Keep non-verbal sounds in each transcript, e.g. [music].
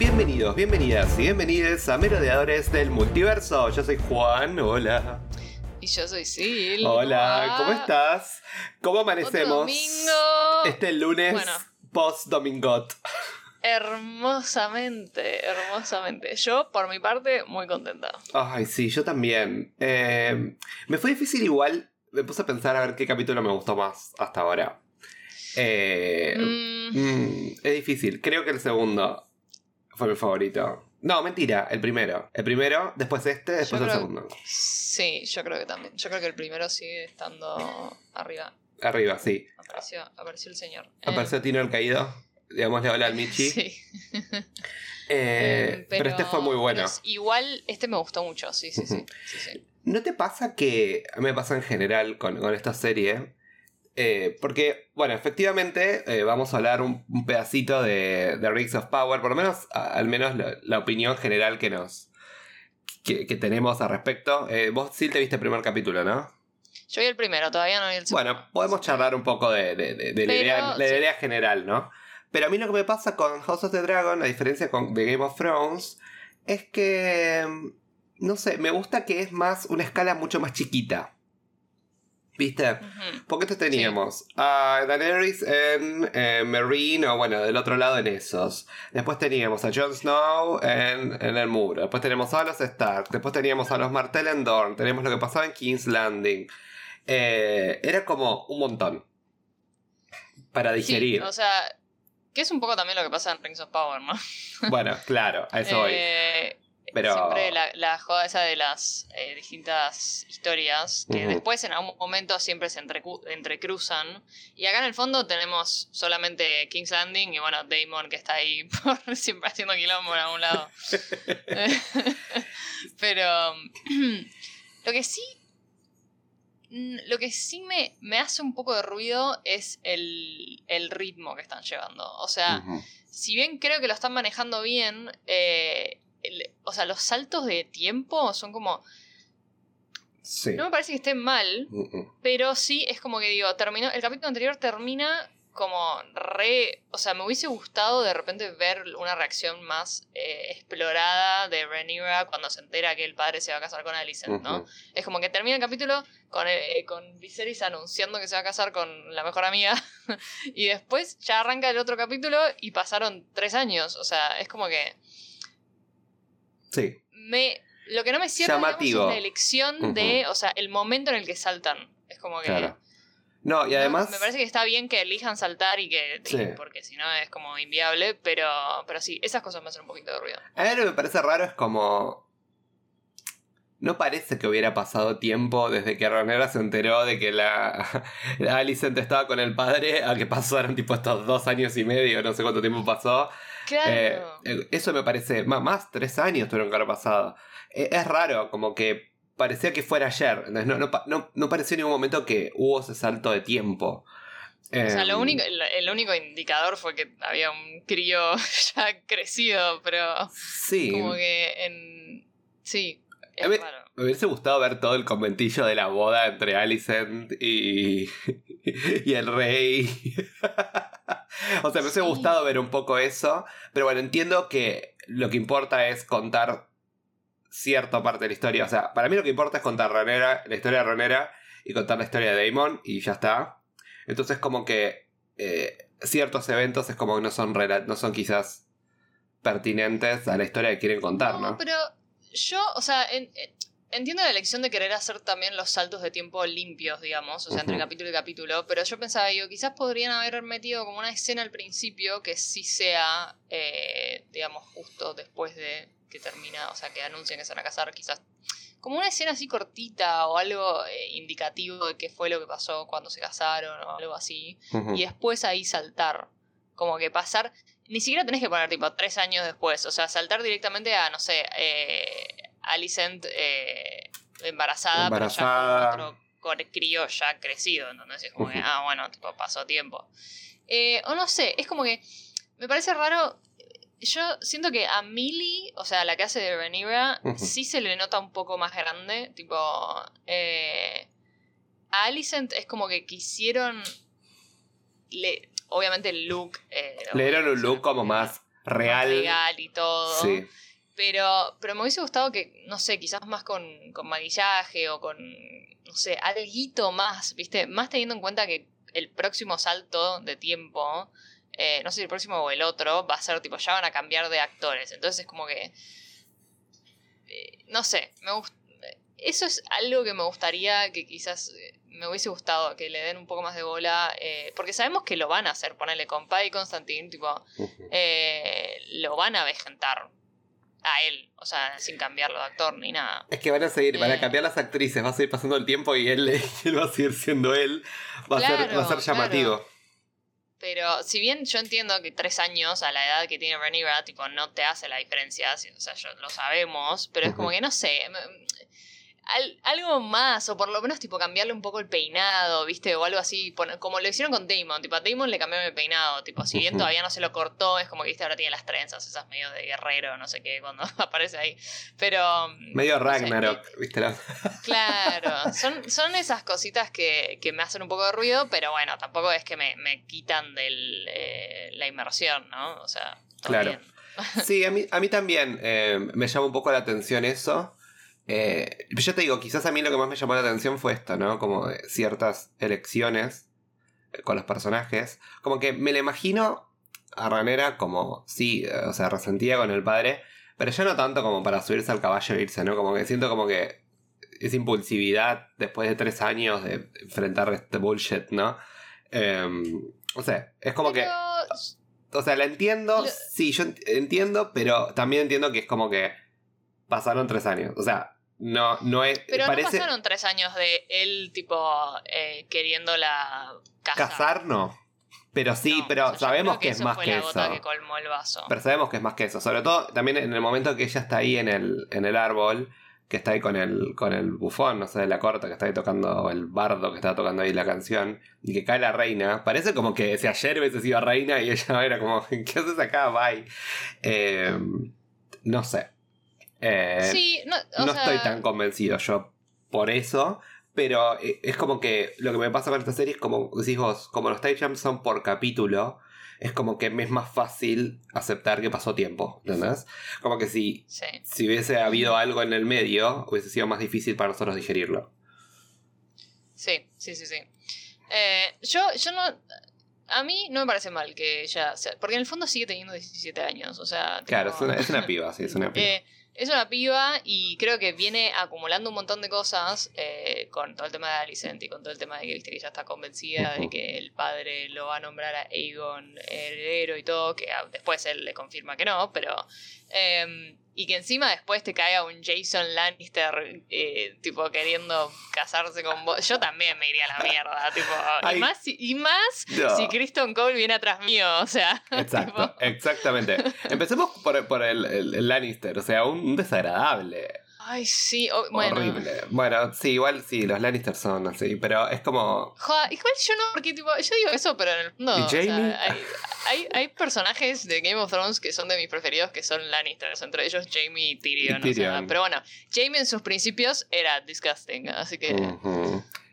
Bienvenidos, bienvenidas y bienvenidos a Merodeadores del Multiverso. Yo soy Juan, hola. Y yo soy Sil. Hola, ¿cómo estás? ¿Cómo amanecemos? Otro domingo. Este lunes Bueno. post-domingot. Hermosamente, hermosamente. Yo, por mi parte, muy contenta. Ay, sí, yo también. Eh, me fue difícil igual. Me puse a pensar a ver qué capítulo me gustó más hasta ahora. Eh, Mm, mm, es difícil. Creo que el segundo fue mi favorito. No, mentira, el primero. El primero, después este, después Yo el segundo. sí, yo creo que también. Yo creo que el primero sigue estando arriba. Arriba, sí. Apareció, apareció el señor. Eh, Apareció Tino el Caído. Digámosle hola al Michi. Sí. Eh, Eh, pero, este fue muy bueno. es- igual, este me gustó mucho, sí, sí, sí. Sí, sí. ¿No te pasa que a mí me pasa en general con, con esta serie? Eh, porque, bueno, efectivamente eh, vamos a hablar un, un pedacito de, de Rings of Power, por lo menos, a- al menos la, la opinión general que nos que, que tenemos al respecto. Eh, vos sí te viste el primer capítulo, ¿no? Yo vi el primero, todavía no vi el segundo. Bueno, podemos charlar un poco de, de- de- de la, Pero, idea, la sí. idea general, ¿no? Pero a mí lo que me pasa con House of the Dragon, a diferencia con, de Game of Thrones, es que, mm, no sé, me gusta que es más una escala mucho más chiquita. ¿Viste? Ujú. Porque esto teníamos a Daenerys en eh, Marine, o bueno, del otro lado en esos. Después teníamos a Jon Snow en, en el muro. Después tenemos a los Stark. Después teníamos a los Martell en Dorne. Tenemos lo que pasaba en King's Landing. Eh, era como un montón. Para digerir. Sí, o sea, que es un poco también lo que pasa en Rings of Power, ¿no? Bueno, claro, a eso voy. Pero- Siempre la, la joda esa de las eh, distintas historias, que después en algún momento siempre se entrecruzan. Y acá en el fondo tenemos solamente King's Landing y bueno, Damon que está ahí [laughs] por, siempre haciendo quilombo en algún lado. [laughs] Pero [clears throat] lo que sí. mm, Lo que sí me, me hace un poco de ruido es el, el ritmo que están llevando. O sea, si bien creo que lo están manejando bien, eh, el- o sea, los saltos de tiempo son como. Sí. No me parece que estén mal, pero sí es como que digo, terminó. El capítulo anterior termina como re. O sea, me hubiese gustado de repente ver una reacción más eh, explorada de Rhaenyra cuando se entera que el padre se va a casar con Alicent, ¿no? Es como que termina el capítulo con, eh, con Viserys anunciando que se va a casar con la mejor amiga. [laughs] y después ya arranca el otro capítulo y pasaron tres años. O sea, es como que. Sí. me Lo que no me cierra digamos, es la elección de. O sea, el momento en el que saltan. Es como que. Claro. No, y no, además. me parece que está bien que elijan saltar y que. Sí. Porque si no es como inviable. Pero, pero sí, esas cosas me hacen un poquito de ruido. A mí lo que me parece raro es como. No parece que hubiera pasado tiempo desde que Ranera se enteró de que la, [laughs] la Alicent estaba con el padre a que pasaron tipo estos dos años y medio, no sé cuánto tiempo pasó. Claro. Eh, eh, eso me parece, más, tres años tuvieron que haber pasado. Eh, es raro, como que parecía que fuera ayer. No, no, no, no pareció en ningún momento que hubo ese salto de tiempo. O sea, Em, lo único, el, único indicador fue que había un crío [laughs] ya crecido, pero Sí. como que en... Sí, es mí- raro. Me hubiese gustado ver todo el conventillo de la boda entre Alicent y, [laughs] y el rey. [laughs] [laughs] o sea, me hubiese Sí. gustado ver un poco eso. Pero bueno, entiendo que lo que importa es contar cierta parte de la historia. O sea, para mí lo que importa es contar la historia de Ranera y contar la historia de Damon y ya está. Entonces como que eh, ciertos eventos es como que no son, no son quizás pertinentes a la historia que quieren contar, ¿no? pero yo, o sea, en- en- entiendo la elección de querer hacer también los saltos de tiempo limpios, digamos, o sea, entre capítulo y capítulo, pero yo pensaba, digo, quizás podrían haber metido como una escena al principio que sí sea, eh, digamos, justo después de que termina, o sea, que anuncian que se van a casar, quizás como una escena así cortita o algo eh, indicativo de qué fue lo que pasó cuando se casaron o algo así, y después ahí saltar, como que pasar, ni siquiera tenés que poner tipo tres años después, o sea, saltar directamente a, no sé, eh, Alicent eh, embarazada, Embarazada. pero ya con otro ya crecido, entonces es como que, ah, bueno, tipo, pasó tiempo. Eh, o no sé, es como que me parece raro. Yo siento que a Millie, o sea, la que hace de Rhaenyra, Ujú. sí se le nota un poco más grande. Tipo, eh, a Alicent es como que quisieron. Le, obviamente el look. eh, Le dieron un look como más real. legal y todo. Sí. Pero, pero me hubiese gustado que, no sé, quizás más con, con maquillaje o con, no sé, algo más, ¿viste? Más teniendo en cuenta que el próximo salto de tiempo, eh, no sé si el próximo o el otro, va a ser tipo, ya van a cambiar de actores. Entonces es como que, eh, no sé, me eso es algo que me gustaría que quizás eh, me hubiese gustado que le den un poco más de bola, eh, porque sabemos que lo van a hacer, ponerle con Pai y Constantine, tipo, lo van a vejentar a él, o sea, sin cambiarlo de actor ni nada. Es que van a seguir, van a Eh. cambiar las actrices, va a seguir pasando el tiempo y él, [laughs] él va a seguir siendo él. Va, a, ser, Claro, va a ser llamativo. Pero si bien yo entiendo que tres años a la edad que tiene Rhaenyra, tipo, no te hace la diferencia, o sea, yo, lo sabemos, pero es como que no sé, me- al- algo más, o por lo menos tipo cambiarle un poco el peinado, ¿viste? O algo así, como lo hicieron con Damon, tipo, a Damon le cambiaron el peinado, tipo, si bien todavía no se lo cortó, es como que, ¿viste? Ahora tiene las trenzas, esas medio de guerrero, no sé qué, cuando [laughs] aparece ahí. Pero... Medio no sé, Ragnarok, ¿viste? La- Claro, [laughs] son, son esas cositas que, que me hacen un poco de ruido, pero bueno, tampoco es que me, me quitan de la inmersión, ¿no? O sea, Claro. bien. [laughs] Sí, a mí, a mí también eh, me llama un poco la atención eso. Eh, yo te digo, quizás a mí lo que más me llamó la atención fue esto, ¿no? Como ciertas elecciones eh, con los personajes. Como que me la imagino a Ranera como, sí, eh, o sea, resentida con el padre, pero ya no tanto como para subirse al caballo e irse, ¿no? Como que siento como que esa impulsividad después de tres años de enfrentar este bullshit, ¿no? Eh, o sea, es como que... Pero, O sea, la entiendo, sí, yo ent- entiendo, pero también entiendo que es como que pasaron tres años. O sea, no, no es. pero parece. no pasaron tres años de él, tipo, eh, queriéndola casar. Casar no. Pero sí, No, pero o sea, yo sabemos que, es más fue que la eso. gota que colmó el vaso. Pero sabemos que es más que eso. Sobre todo también en el momento que ella está ahí en el, en el árbol, que está ahí con el, con el bufón, no sé, de la corta, que está ahí tocando el bardo que está tocando ahí la canción, y que cae la reina. Parece como que si ayer hubiese sido reina y ella [laughs] era como, [laughs] ¿qué haces acá? Bye. Eh, no sé. Eh, sí, no, o no sea, estoy tan convencido yo por eso. Pero eh, es como que lo que me pasa con esta serie es como decís vos, como los time jumps son por capítulo, es como que me es más fácil aceptar que pasó tiempo, ¿entendés? Como que si, Sí. si hubiese habido algo en el medio, hubiese sido más difícil para nosotros digerirlo. Sí, sí, sí, sí. Eh, yo, yo no. A mí no me parece mal que ella sea. Porque en el fondo sigue teniendo 17 años. O sea. Claro, es una, es una piba, sí, es una [laughs] piba. Eh, es una piba y creo que viene acumulando un montón de cosas eh, con todo el tema de Alicent y con todo el tema de que viste que ya está convencida de que el padre lo va a nombrar a Aegon heredero y todo, que ah, después él le confirma que no, pero... eh, y que encima después te caiga un Jason Lannister eh, tipo queriendo casarse con vos. Yo también me iría a la mierda, [laughs] tipo... Ay. Y más, si- y más No. si Kristen Cole viene atrás mío, o sea... [laughs] Exacto, tipo- exactamente. Empecemos por, por el, el- el Lannister, o sea, un, un desagradable. Ay, sí, bueno... Horrible. Bueno, sí, igual sí, los Lannister son así, pero es como. Joder, igual yo no, porque tipo, yo digo eso, pero en el fondo. ¿Y o sea, Jaime? hay, hay, hay personajes de Game of Thrones que son de mis preferidos, que son Lannisters, entre ellos Jamie y Tyrion. Y o sea, Tyrion. pero bueno, Jamie en sus principios era disgusting, así que.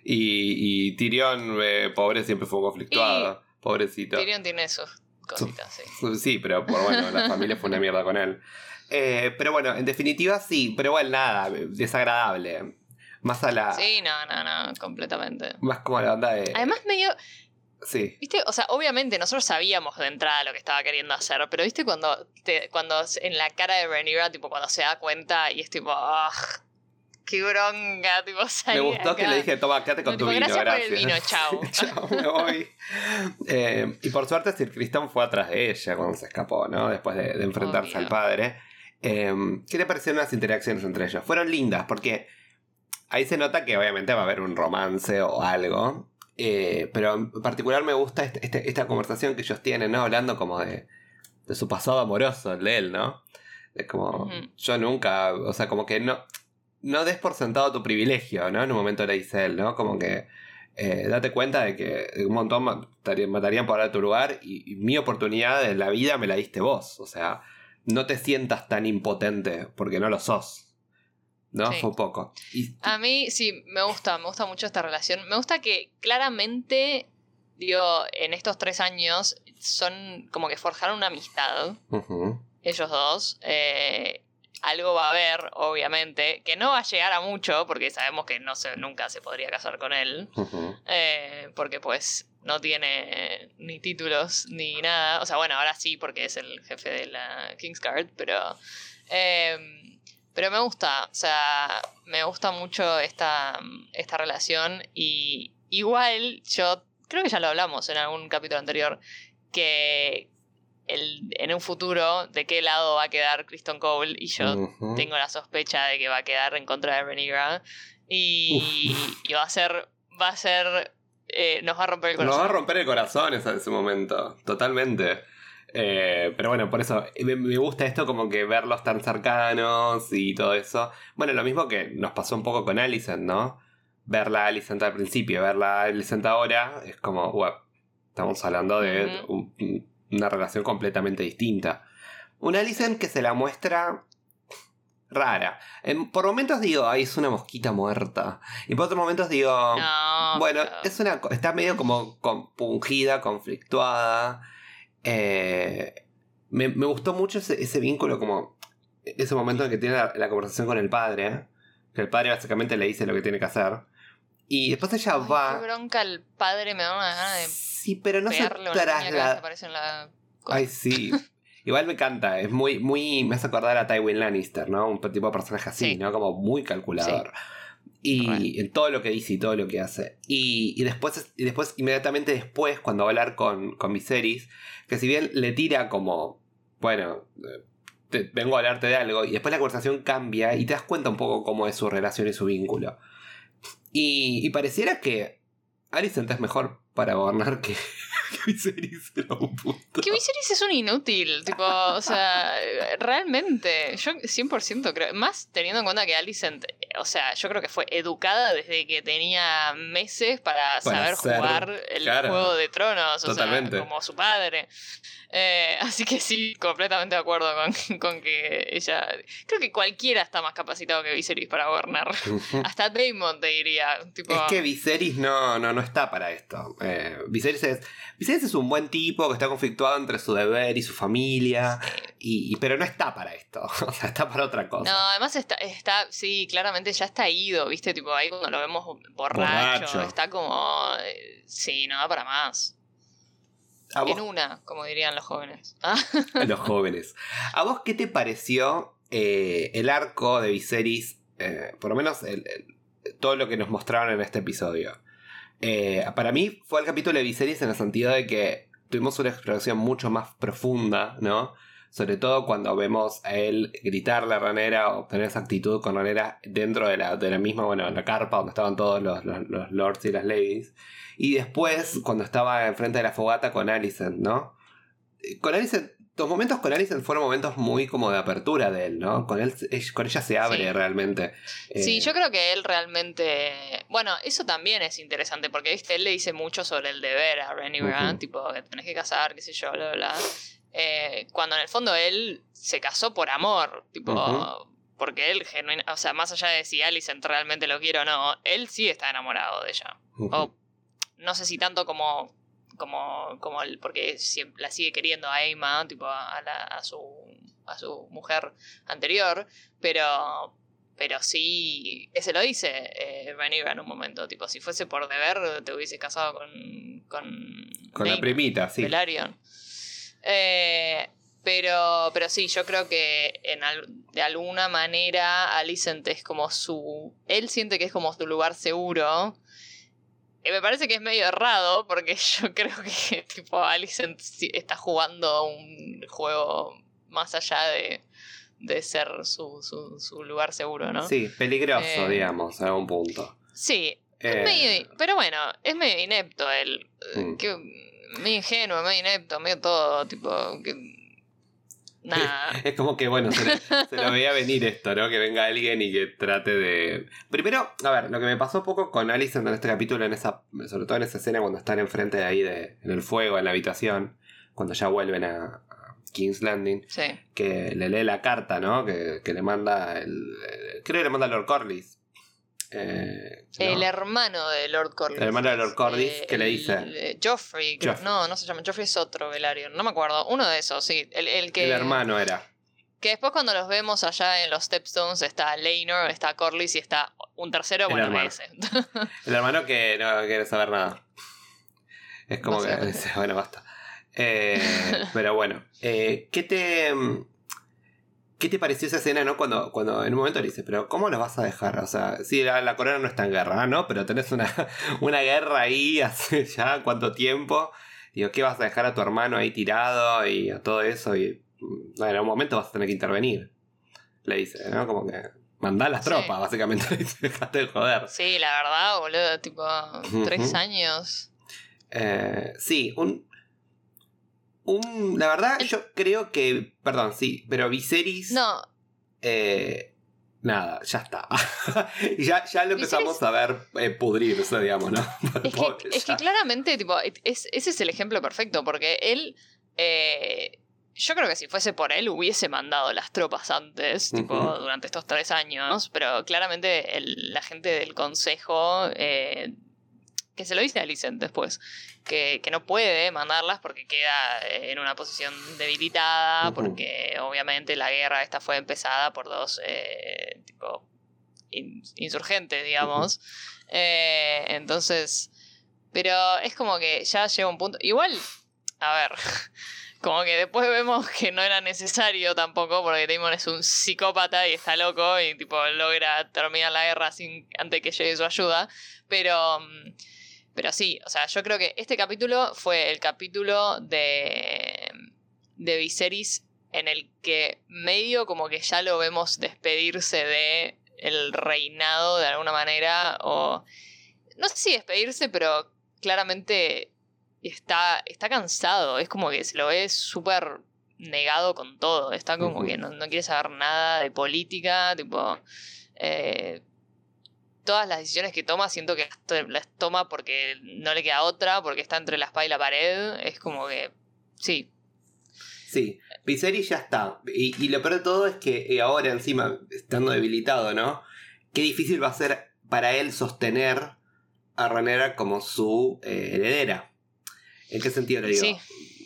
Y, y Tyrion, eh, pobre, siempre fue conflictuado. Pobrecito. Tyrion tiene sus cositas, sí. Sí, pero por bueno, la familia fue una mierda con él. Eh, pero bueno, en definitiva sí, pero igual nada, desagradable. Más a la. Sí, no, no, no, completamente. Más como a la onda de. Además, medio. Sí. ¿Viste? O sea, obviamente nosotros sabíamos de entrada lo que estaba queriendo hacer, pero ¿viste cuando, te, cuando en la cara de Rhaenyra, tipo, cuando se da cuenta y es tipo, ¡ah! ¡Qué bronca! Tipo, Me gustó que le dije, toma, quédate con No, tu tipo, vino, gracias por gracias. el vino, [laughs] chau. chau, me voy. Eh, y por suerte Sir Cristón fue atrás de ella cuando se escapó, ¿no? Después de, de enfrentarse Obvio. al padre. Eh, ¿Qué te parecieron las interacciones entre ellos? Fueron lindas porque ahí se nota que obviamente va a haber un romance o algo. Eh, pero en particular me gusta este- este- esta conversación que ellos tienen, ¿no? Hablando como de, de su pasado amoroso, el de él, ¿no? Es como, yo nunca, o sea, como que no, no des por sentado tu privilegio, ¿no? En un momento le dice él, ¿no? Como que eh, date cuenta de que un montón matarían, por dar tu lugar y, y mi oportunidad de la vida me la diste vos. O sea, no te sientas tan impotente porque no lo sos. ¿no? Sí. Fue poco. Y, A mí sí, me gusta, me gusta mucho esta relación. Me gusta que claramente digo, en estos tres años son como que forjaron una amistad, ellos dos. eh, algo va a haber, obviamente, que no va a llegar a mucho, porque sabemos que no se, nunca se podría casar con él, eh, porque pues no tiene ni títulos ni nada. O sea, bueno, ahora sí, porque es el jefe de la Kingsguard, pero... eh, pero me gusta, o sea, me gusta mucho esta, esta relación y igual yo creo que ya lo hablamos en algún capítulo anterior, que el, en un futuro de qué lado va a quedar Kristen Cole y yo tengo la sospecha de que va a quedar en contra de Renigra y, y va a ser, va a ser, eh, nos va a romper el Nos corazón. va a romper el corazón esa- ese momento, totalmente. Eh, pero bueno, por eso me, me gusta esto como que verlos tan cercanos y todo eso. Bueno, lo mismo que nos pasó un poco con Alicent, ¿no? Verla a Alicent al principio, verla a Alicent ahora, es como, wow, estamos hablando de un- una relación completamente distinta. Una Alicent que se la muestra rara. En- por momentos digo, ay, es una mosquita muerta. Y por otros momentos digo, No, bueno, es una, está medio como compungida, conflictuada. Eh, me, me gustó mucho ese, ese vínculo, como ese momento en que tiene la, la conversación con el padre. Que el padre básicamente le dice lo que tiene que hacer. Y después ella Ay, va. qué bronca el padre, me da una gana de Sí, pero no se traslada. la... Ay, sí. Igual me encanta, es muy, muy. Me hace acordar a Tywin Lannister, ¿no? Un tipo de personaje así, Sí. ¿no? Como muy calculador. Y en todo lo que dice y todo lo que hace. Y, y después, y después, inmediatamente después, cuando va a hablar con, con Viserys, que si bien le tira como, bueno, eh, te- vengo a hablarte de algo, y después la conversación cambia y te das cuenta un poco cómo es su relación y su vínculo. Y, y pareciera que Alicent es mejor para gobernar que, [laughs] que Viserys en algún punto. Que Viserys es un inútil, tipo, o sea, realmente, yo 100% creo, más teniendo en cuenta que Alicent, o sea, yo creo que fue educada desde que tenía meses para, Para saber jugar el juego de tronos, o Totalmente. sea, como su padre. Eh, así que sí, completamente de acuerdo con, con que ella, creo que cualquiera está más capacitado que Viserys para gobernar. [laughs] Hasta Daemon te diría, tipo... Es que Viserys no, no, no está para esto. Eh, Viserys, es, Viserys es un buen tipo que está conflictuado entre su deber y su familia, y, y- pero no está para esto. [laughs] O sea, está para otra cosa. No, además está, está, sí, claramente ya está ido, ¿viste? Tipo, ahí cuando lo vemos borracho, Borracho. está como, eh, sí, no va para más. En una, como dirían los jóvenes. [laughs] Ah, los jóvenes. ¿A vos qué te pareció eh, el arco de Viserys? eh, por lo menos el- el- todo lo que nos mostraron en este episodio. Eh, para mí fue el capítulo de Viserys en el sentido de que tuvimos una exploración mucho más profunda, ¿no? Sobre todo cuando vemos a él gritarle a Ranera o tener esa actitud con Ranera dentro de la, de la misma, bueno, en la carpa donde estaban todos los, los- los lords y las ladies. Y después, cuando estaba enfrente de la fogata con Alicent, ¿no? Eh, Con Alicent, los momentos con Alicent fueron momentos muy como de apertura de él, ¿no? Con, él, ella- con ella se abre Sí. realmente. Sí, Eh, yo creo que él realmente. Bueno, eso también es interesante porque ¿viste? él le dice mucho sobre el deber a Renny. Brand, tipo que tenés que casar, qué sé yo, bla, bla. Eh, cuando en el fondo él se casó por amor, tipo. Porque él, genuina, o sea, más allá de si Alicent realmente lo quiere o no, él sí está enamorado de ella. O no sé si tanto como. Como. como el, porque la sigue queriendo a Emma, tipo a, la- a su. a su mujer anterior. Pero. Pero sí. Se lo dice eh, Rhaenyra en un momento. Tipo, si fuese por deber, te hubiese casado con. con. Con la primita, sí. Velaryon. Eh, pero, pero sí, yo creo que en al- de alguna manera Alicent es como su. Él siente que es como su lugar seguro. Me parece que es medio errado, porque [laughs] yo creo que tipo Alicent está jugando un juego más allá de, de ser su, su, su lugar seguro, ¿no? Sí, peligroso, Eh, digamos, a un punto. Sí, Eh, es medio- pero bueno, es medio inepto él. Mm. que- medio ingenuo, medio inepto, medio todo, tipo. Que, Es como que, bueno, se, le- se lo veía venir esto, ¿no? Que venga alguien y que trate de... Primero, a ver, lo que me pasó un poco con Alicent en este capítulo, en esa, sobre todo en esa escena cuando están enfrente de ahí, de, en el fuego, en la habitación, cuando ya vuelven a, a King's Landing, Sí. que le lee la carta, ¿no? Que, que le manda el... el- Creo que le manda Lord Corlys. Eh, El ¿no? hermano de Lord Corlys. El hermano de Lord Corlys, Eh, ¿qué le el- dice? eh, Joffrey. No, no se llama. Joffrey es otro Velaryon. No me acuerdo. Uno de esos, sí. El, el que, El hermano era. que después cuando los vemos allá en los Stepstones está Laenor, está Corlys y está un tercero, El bueno, hermano. ese. El hermano que no quiere saber nada. Es como que bueno, basta. Eh, [laughs] pero bueno, eh, ¿qué te qué te pareció esa escena, no? Cuando, cuando en un momento le dice, pero ¿cómo los vas a dejar? O sea, sí, la, la corona no está en guerra, ¿no? Pero tenés una, [laughs] una guerra ahí [laughs] hace ya cuánto tiempo. Digo, ¿qué vas a dejar a tu hermano ahí tirado y a todo eso? Y mm, en un momento vas a tener que intervenir. Le dice, ¿no? Como que mandá las Sí. tropas, básicamente. [laughs] Le dice, dejate de joder. Sí, la verdad, boludo, tipo, tres años. Eh, sí, un, un. La verdad, yo creo que. Perdón, sí, pero Viserys. No, eh, nada, ya está. [laughs] Ya, ya lo empezamos a ver eh, pudrirse, digamos, ¿no? [laughs] es que, es que claramente, tipo, es, ese es el ejemplo perfecto, porque él. eh, yo creo que si fuese por él hubiese mandado las tropas antes, tipo, durante estos tres años, pero claramente el- la gente del consejo, eh, que se lo dice a Alicent después, que, que no puede mandarlas porque queda eh, en una posición debilitada, porque obviamente la guerra esta fue empezada por dos, eh, tipo, in- insurgentes, digamos. Eh, entonces, pero es como que ya llega un punto. Igual, a ver, [laughs] como que después vemos que no era necesario tampoco, porque Damon es un psicópata y está loco y tipo logra terminar la guerra sin antes que llegue su ayuda. Pero, mm, pero sí, o sea, yo creo que este capítulo fue el capítulo de, de Viserys en el que medio como que ya lo vemos despedirse de el reinado de alguna manera o no sé si despedirse pero claramente está está cansado es como que se lo ve súper negado con todo está como que no, no quiere saber nada de política tipo eh, todas las decisiones que toma siento que las to- las toma porque no le queda otra porque está entre la espada y la pared es como que sí Sí, Viserys ya está. Y, y lo peor de todo es que eh, ahora encima, estando debilitado, ¿no? Qué difícil va a ser para él sostener a Rhaenyra como su eh, heredera. ¿En qué sentido le digo? Sí.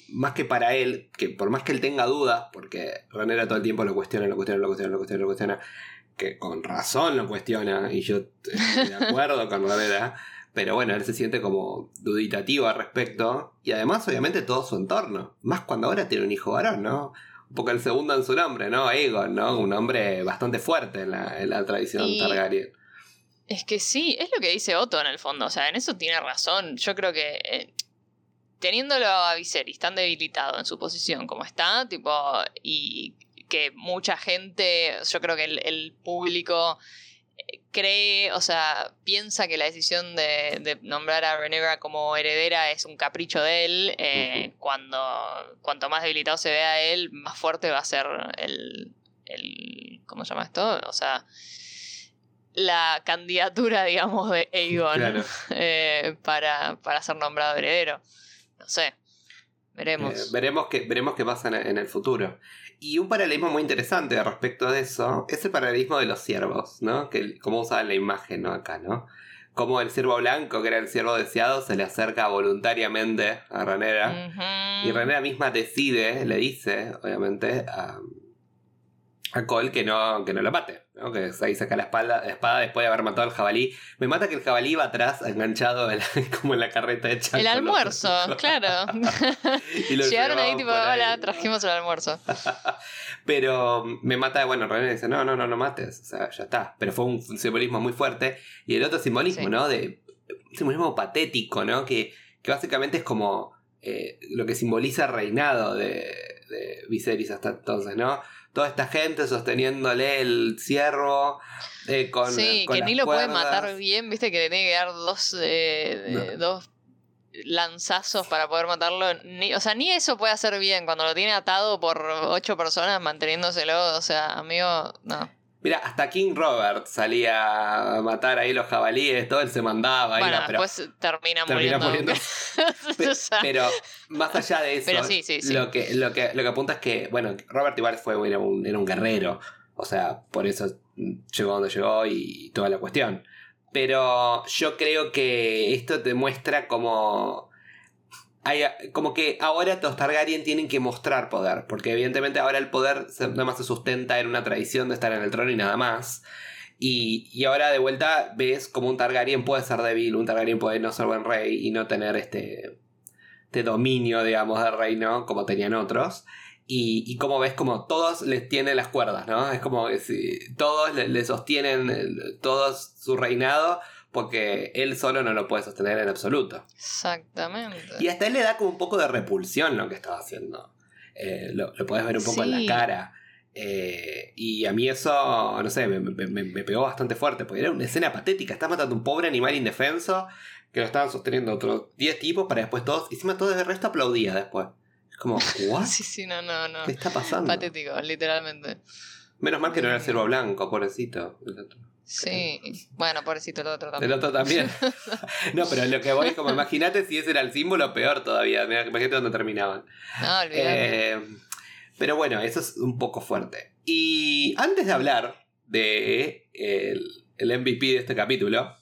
Más que para él, que por más que él tenga dudas, porque Rhaenyra todo el tiempo lo cuestiona, lo cuestiona, lo cuestiona, lo cuestiona, lo cuestiona, que con razón lo cuestiona, y yo estoy de acuerdo con Rhaenyra, pero bueno, él se siente como duditativo al respecto. Y además, obviamente, todo su entorno. Más cuando ahora tiene un hijo varón, ¿no? Un poco el segundo en su nombre, ¿no? Aegon, ¿no? Un hombre bastante fuerte en la, en la tradición Y- Targaryen. Es que sí, es lo que dice Otto en el fondo. O sea, en eso tiene razón. Yo creo que eh, teniéndolo a Viserys tan debilitado en su posición como está, tipo, y que mucha gente, yo creo que el, el público eh, cree, o sea, piensa que la decisión de, de nombrar a Rhaenyra como heredera es un capricho de él. eh, Cuando cuanto más debilitado se vea él, más fuerte va a ser el, el ¿cómo se llama esto? O sea, la candidatura, [laughs] digamos, de Aegon Claro. eh, para, para ser nombrado heredero. No sé. Veremos. Eh, veremos, qué, veremos qué pasa en el futuro. Y un paralelismo muy interesante respecto de eso es el paralelismo de los ciervos, ¿no? Que como usaban la imagen, ¿no? Acá, ¿no? Como el ciervo blanco, que era el ciervo deseado, se le acerca voluntariamente a Ranera. Y Ranera misma decide, le dice, obviamente, a, a Cole que no, que no lo mate, ¿no? Que ahí saca la, espalda, la espada después de haber matado al jabalí. Me mata que el jabalí va atrás, enganchado en la- [laughs] como en la carreta hecha. El almuerzo, [laughs] claro. [laughs] Y Llegaron ahí tipo, hola, trajimos el almuerzo. Pero me mata, bueno, René dice, no, no, no, no mates, o sea, ya está. Pero fue un simbolismo muy fuerte. Y el otro simbolismo, Sí. ¿no? De un simbolismo patético, ¿no? Que, que básicamente es como eh, lo que simboliza el reinado de, de Viserys hasta entonces, ¿no? Toda esta gente sosteniéndole el ciervo eh, con sí, con que las ni lo puede matar bien, viste que le tiene que dar dos, eh, No. dos lanzazos para poder matarlo. Ni, o sea, ni eso puede hacer bien cuando lo tiene atado por ocho personas manteniéndoselo. O sea, amigo, no. Mira, hasta King Robert salía a matar ahí los jabalíes, todo él se mandaba bueno, pero- después termina, termina muriendo. [laughs] Pero más allá de eso, Pero sí, sí, sí. Lo, que, lo, que, lo que apunta es que, bueno, Robert igual fue, era, un, era un guerrero. O sea, por eso llegó donde llegó y toda la cuestión. Pero yo creo que esto te muestra como. Hay, como que ahora los Targaryen tienen que mostrar poder. Porque evidentemente ahora el poder nada más se sustenta en una tradición de estar en el trono y nada más. Y, y, ahora de vuelta ves como un Targaryen puede ser débil, un Targaryen puede no ser buen rey y no tener este, este dominio, digamos, del reino como tenían otros. Y, y como ves, como todos les tienen las cuerdas, ¿no? Es como que si todos le, le sostienen todo su reinado porque él solo no lo puede sostener en absoluto. Exactamente. Y hasta él le da como un poco de repulsión lo que estaba haciendo. Eh, lo, lo puedes ver un poco Sí. en la cara. Eh, y a mí eso, no sé, me, me- me- pegó bastante fuerte, porque era una escena patética. Estás matando a un pobre animal indefenso que lo estaban sosteniendo otros 10 tipos para después todos, y encima todo el resto aplaudía después. Es como, ¿what? [laughs] Sí, sí, no, no, no. ¿Qué está pasando? Patético, literalmente. Menos mal que no era el ciervo blanco, pobrecito. El. Sí. Bueno, pobrecito el otro El también. otro también. [laughs] no, pero lo que voy es como, imagínate si ese era el símbolo, peor todavía. Imagínate dónde terminaban. No, olvidate. Eh, pero bueno, eso es un poco fuerte. Y antes de hablar de el, el MVP de este capítulo,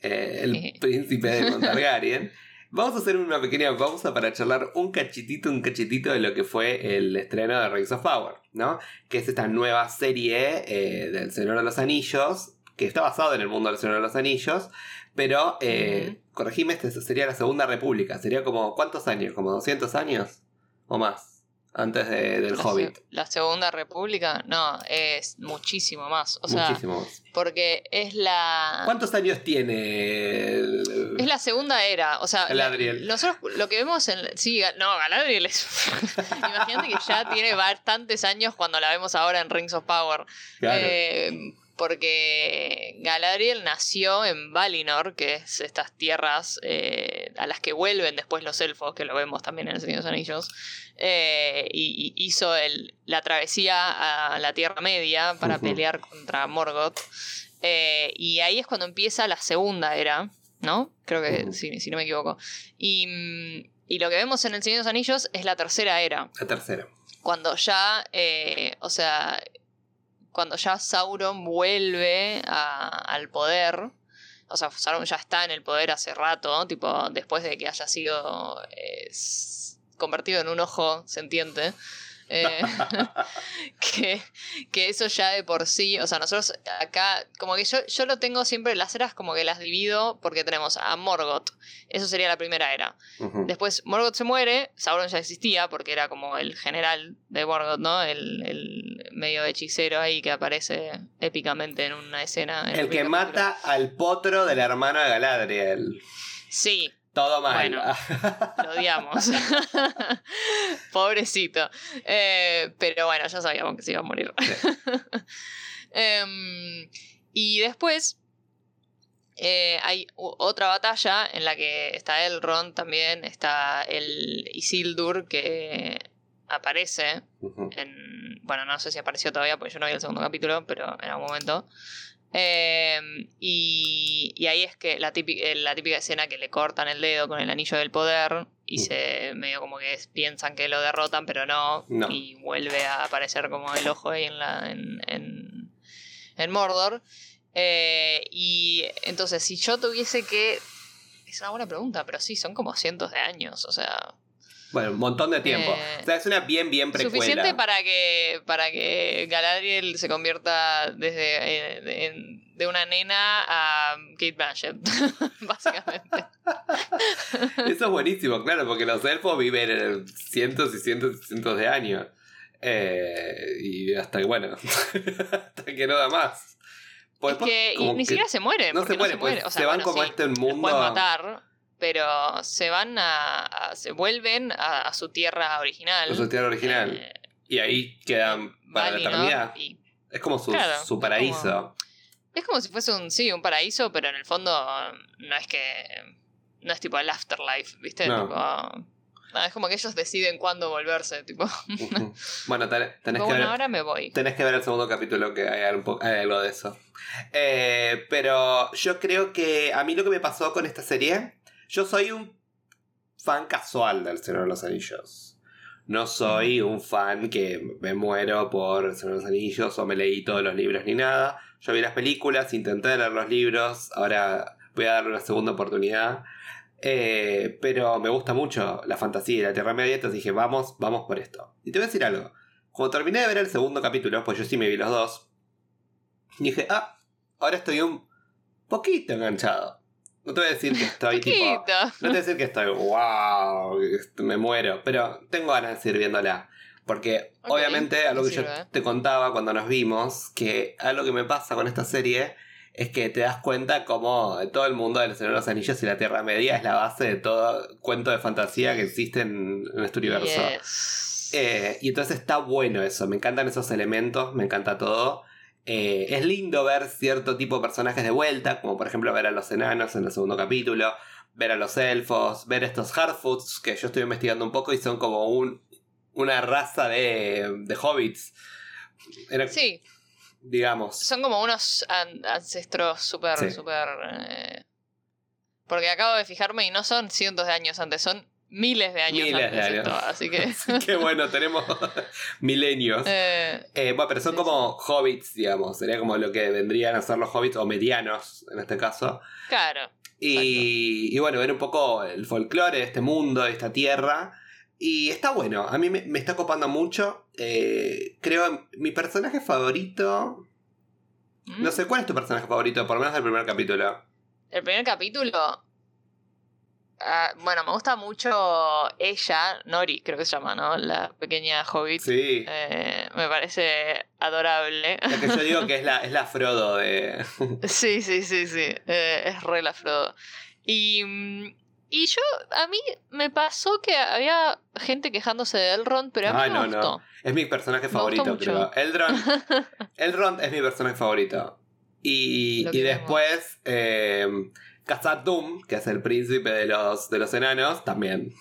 eh, el príncipe de [laughs] Targaryen, vamos a hacer una pequeña pausa para charlar un cachitito, un cachitito de lo que fue el estreno de Rings of Power, ¿no? Que es esta nueva serie eh, del Señor de los Anillos, que está basado en el mundo del Señor de los Anillos, pero, eh, corregime, esta sería la Segunda República, sería como, ¿cuántos años? ¿Como 200 años? ¿O más? Antes de- del la, Hobbit. se- la Segunda República, no, es muchísimo más. O sea, Muchísimo más. porque es la. ¿Cuántos años tiene el- Es la segunda era, o sea, Galadriel. la- nosotros lo que vemos en... Sí, no, Galadriel es... [laughs] Imagínate que ya tiene bastantes años cuando la vemos ahora en Rings of Power. Claro. Eh, porque Galadriel nació en Valinor, que es estas tierras eh, a las que vuelven después los elfos, que lo vemos también en el Señor de los Anillos, eh, y, y hizo el- la travesía a la Tierra Media para pelear contra Morgoth. Eh, y ahí es cuando empieza la segunda era, ¿no? Creo que, si, si no me equivoco. Y, mm, y lo que vemos en el Señor de los Anillos es la tercera era La tercera. cuando ya, o sea, cuando ya Sauron vuelve a- al poder, o sea, Sauron ya está en el poder hace rato, tipo, después de que haya sido eh, convertido en un ojo sentiente. Eh, [laughs] [laughs] que, que eso ya de por sí, o sea, nosotros acá, como que yo, yo lo tengo siempre, las eras como que las divido porque tenemos a Morgoth, eso sería la primera era. Después Morgoth se muere, Sauron ya existía porque era como el general de Morgoth, ¿no? El, el medio hechicero ahí que aparece épicamente en una escena. en El que mata al potro del hermano de Galadriel. Sí, Todo mal. Bueno. [laughs] lo odiamos. [laughs] Pobrecito. Eh, pero bueno, ya sabíamos que se iba a morir. [laughs] Em, y después eh, hay otra batalla en la que está Elrond también, está el Isildur que aparece en, bueno, no sé si apareció todavía porque yo no vi el segundo capítulo, pero en algún momento. Eh, y, y ahí es que la típica, la típica escena que le cortan el dedo con el anillo del poder y Mm. se medio como que piensan que lo derrotan, pero no, No. y vuelve a aparecer como el ojo ahí en, la, en, en, en Mordor. Eh, y entonces, si yo tuviese que. Es una buena pregunta, pero sí, son como cientos de años, o sea. Bueno, un montón de tiempo. Eh, o sea, es una bien, bien precuela. Suficiente para que, para que Galadriel se convierta desde de, en- de una nena a Kate Blanchett, [laughs] básicamente. [laughs] Eso es buenísimo, claro, porque los elfos viven cientos y cientos y cientos de años. Eh, y hasta que, bueno, [laughs] hasta que no da más. Pues, es que y como ni que siquiera se mueren. no se mueren, pues, O sea, se van bueno, como sí, este mundo. pueden matar, pero se van a, a- se vuelven a, a su tierra original. a su tierra original. eh, y ahí quedan para la eternidad. y Es como su, Claro, su es paraíso. Es como si fuese un, sí, un paraíso, pero en el fondo no es que. No es tipo el afterlife, ¿viste? No. Tipo, no, es como que ellos deciden cuándo volverse, tipo. Bueno, ten- tenés, tipo, que bueno, ver, ahora me voy. tenés que ver el segundo capítulo que hay, po- hay algo de eso. Eh, pero yo creo que a mí lo que me pasó con esta serie, yo soy un fan casual del Señor de los Anillos. no soy un fan que me muero por Señor de los Anillos o me leí todos los libros ni nada. Yo vi las películas, intenté leer los libros, ahora voy a darle una segunda oportunidad. Eh, pero me gusta mucho la fantasía y la Tierra Media, entonces dije, vamos, vamos por esto. Y te voy a decir algo. Cuando terminé de ver el segundo capítulo, pues yo sí me vi los dos, dije, ah, ahora estoy un poquito enganchado. No te voy a decir que estoy tipo. No te voy a decir que estoy, wow, me muero. Pero tengo ganas de seguir viéndola. Porque obviamente algo que yo te contaba cuando nos vimos, que algo que me pasa con esta serie es que te das cuenta como todo el mundo de los Señor de los Anillos y la Tierra Media es la base de todo cuento de fantasía que existe en, este universo. Eh, y entonces está bueno eso, me encantan esos elementos, me encanta todo. Eh, es lindo ver cierto tipo de personajes de vuelta, como por ejemplo ver a los enanos en el segundo capítulo, ver a los elfos, ver estos Hardfoots, que yo estoy investigando un poco y son como un, una raza de, de hobbits. sí. Digamos. Son como unos ancestros súper, súper... Eh, porque acabo de fijarme y no son cientos de años antes, son miles de años miles de años. así que... [laughs] Qué bueno, tenemos [laughs] milenios. Eh, eh, bueno, pero son como hobbits, digamos. Sería como lo que vendrían a ser los hobbits, o medianos en este caso. Claro. Y, y, bueno, ver un poco el folclore de este mundo, de esta tierra. Y está bueno, a mí me, está copando mucho. Eh, creo mi personaje favorito. No sé, ¿cuál es tu personaje favorito? Por lo menos del primer capítulo. El primer capítulo. Ah, bueno, me gusta mucho ella, Nori, creo que se llama, ¿no? La pequeña hobbit. Sí. Eh, me parece adorable. La que yo digo que es la, es la Frodo de. [laughs] sí, sí, sí, sí. Eh, es re la Frodo. Y. Y yo, a mí me pasó que había gente quejándose de Elrond, pero a mí me gustó. No. Es mi personaje favorito, creo. Elrond, [laughs] Elrond es mi personaje favorito. Y, y después. Eh, Khazad-dûm, que es el príncipe de los, de los enanos, también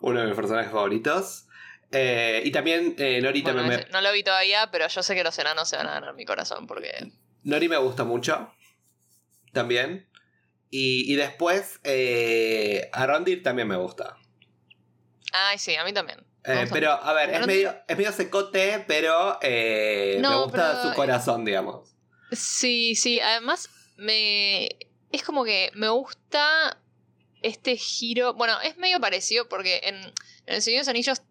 uno de mis personajes favoritos. Eh, y también eh, Nori también me... No lo vi todavía, pero yo sé que los enanos se van a ganar mi corazón porque... Nori me gusta mucho. También. Y, y después eh, Arondir también me gusta. Ay, sí, a mí también. Eh, pero, a ver, es medio, es medio secote, pero me gusta su corazón, digamos. Sí, sí, además me es como que me gusta este giro. Bueno, es medio parecido porque en, en El Señor de los Anillos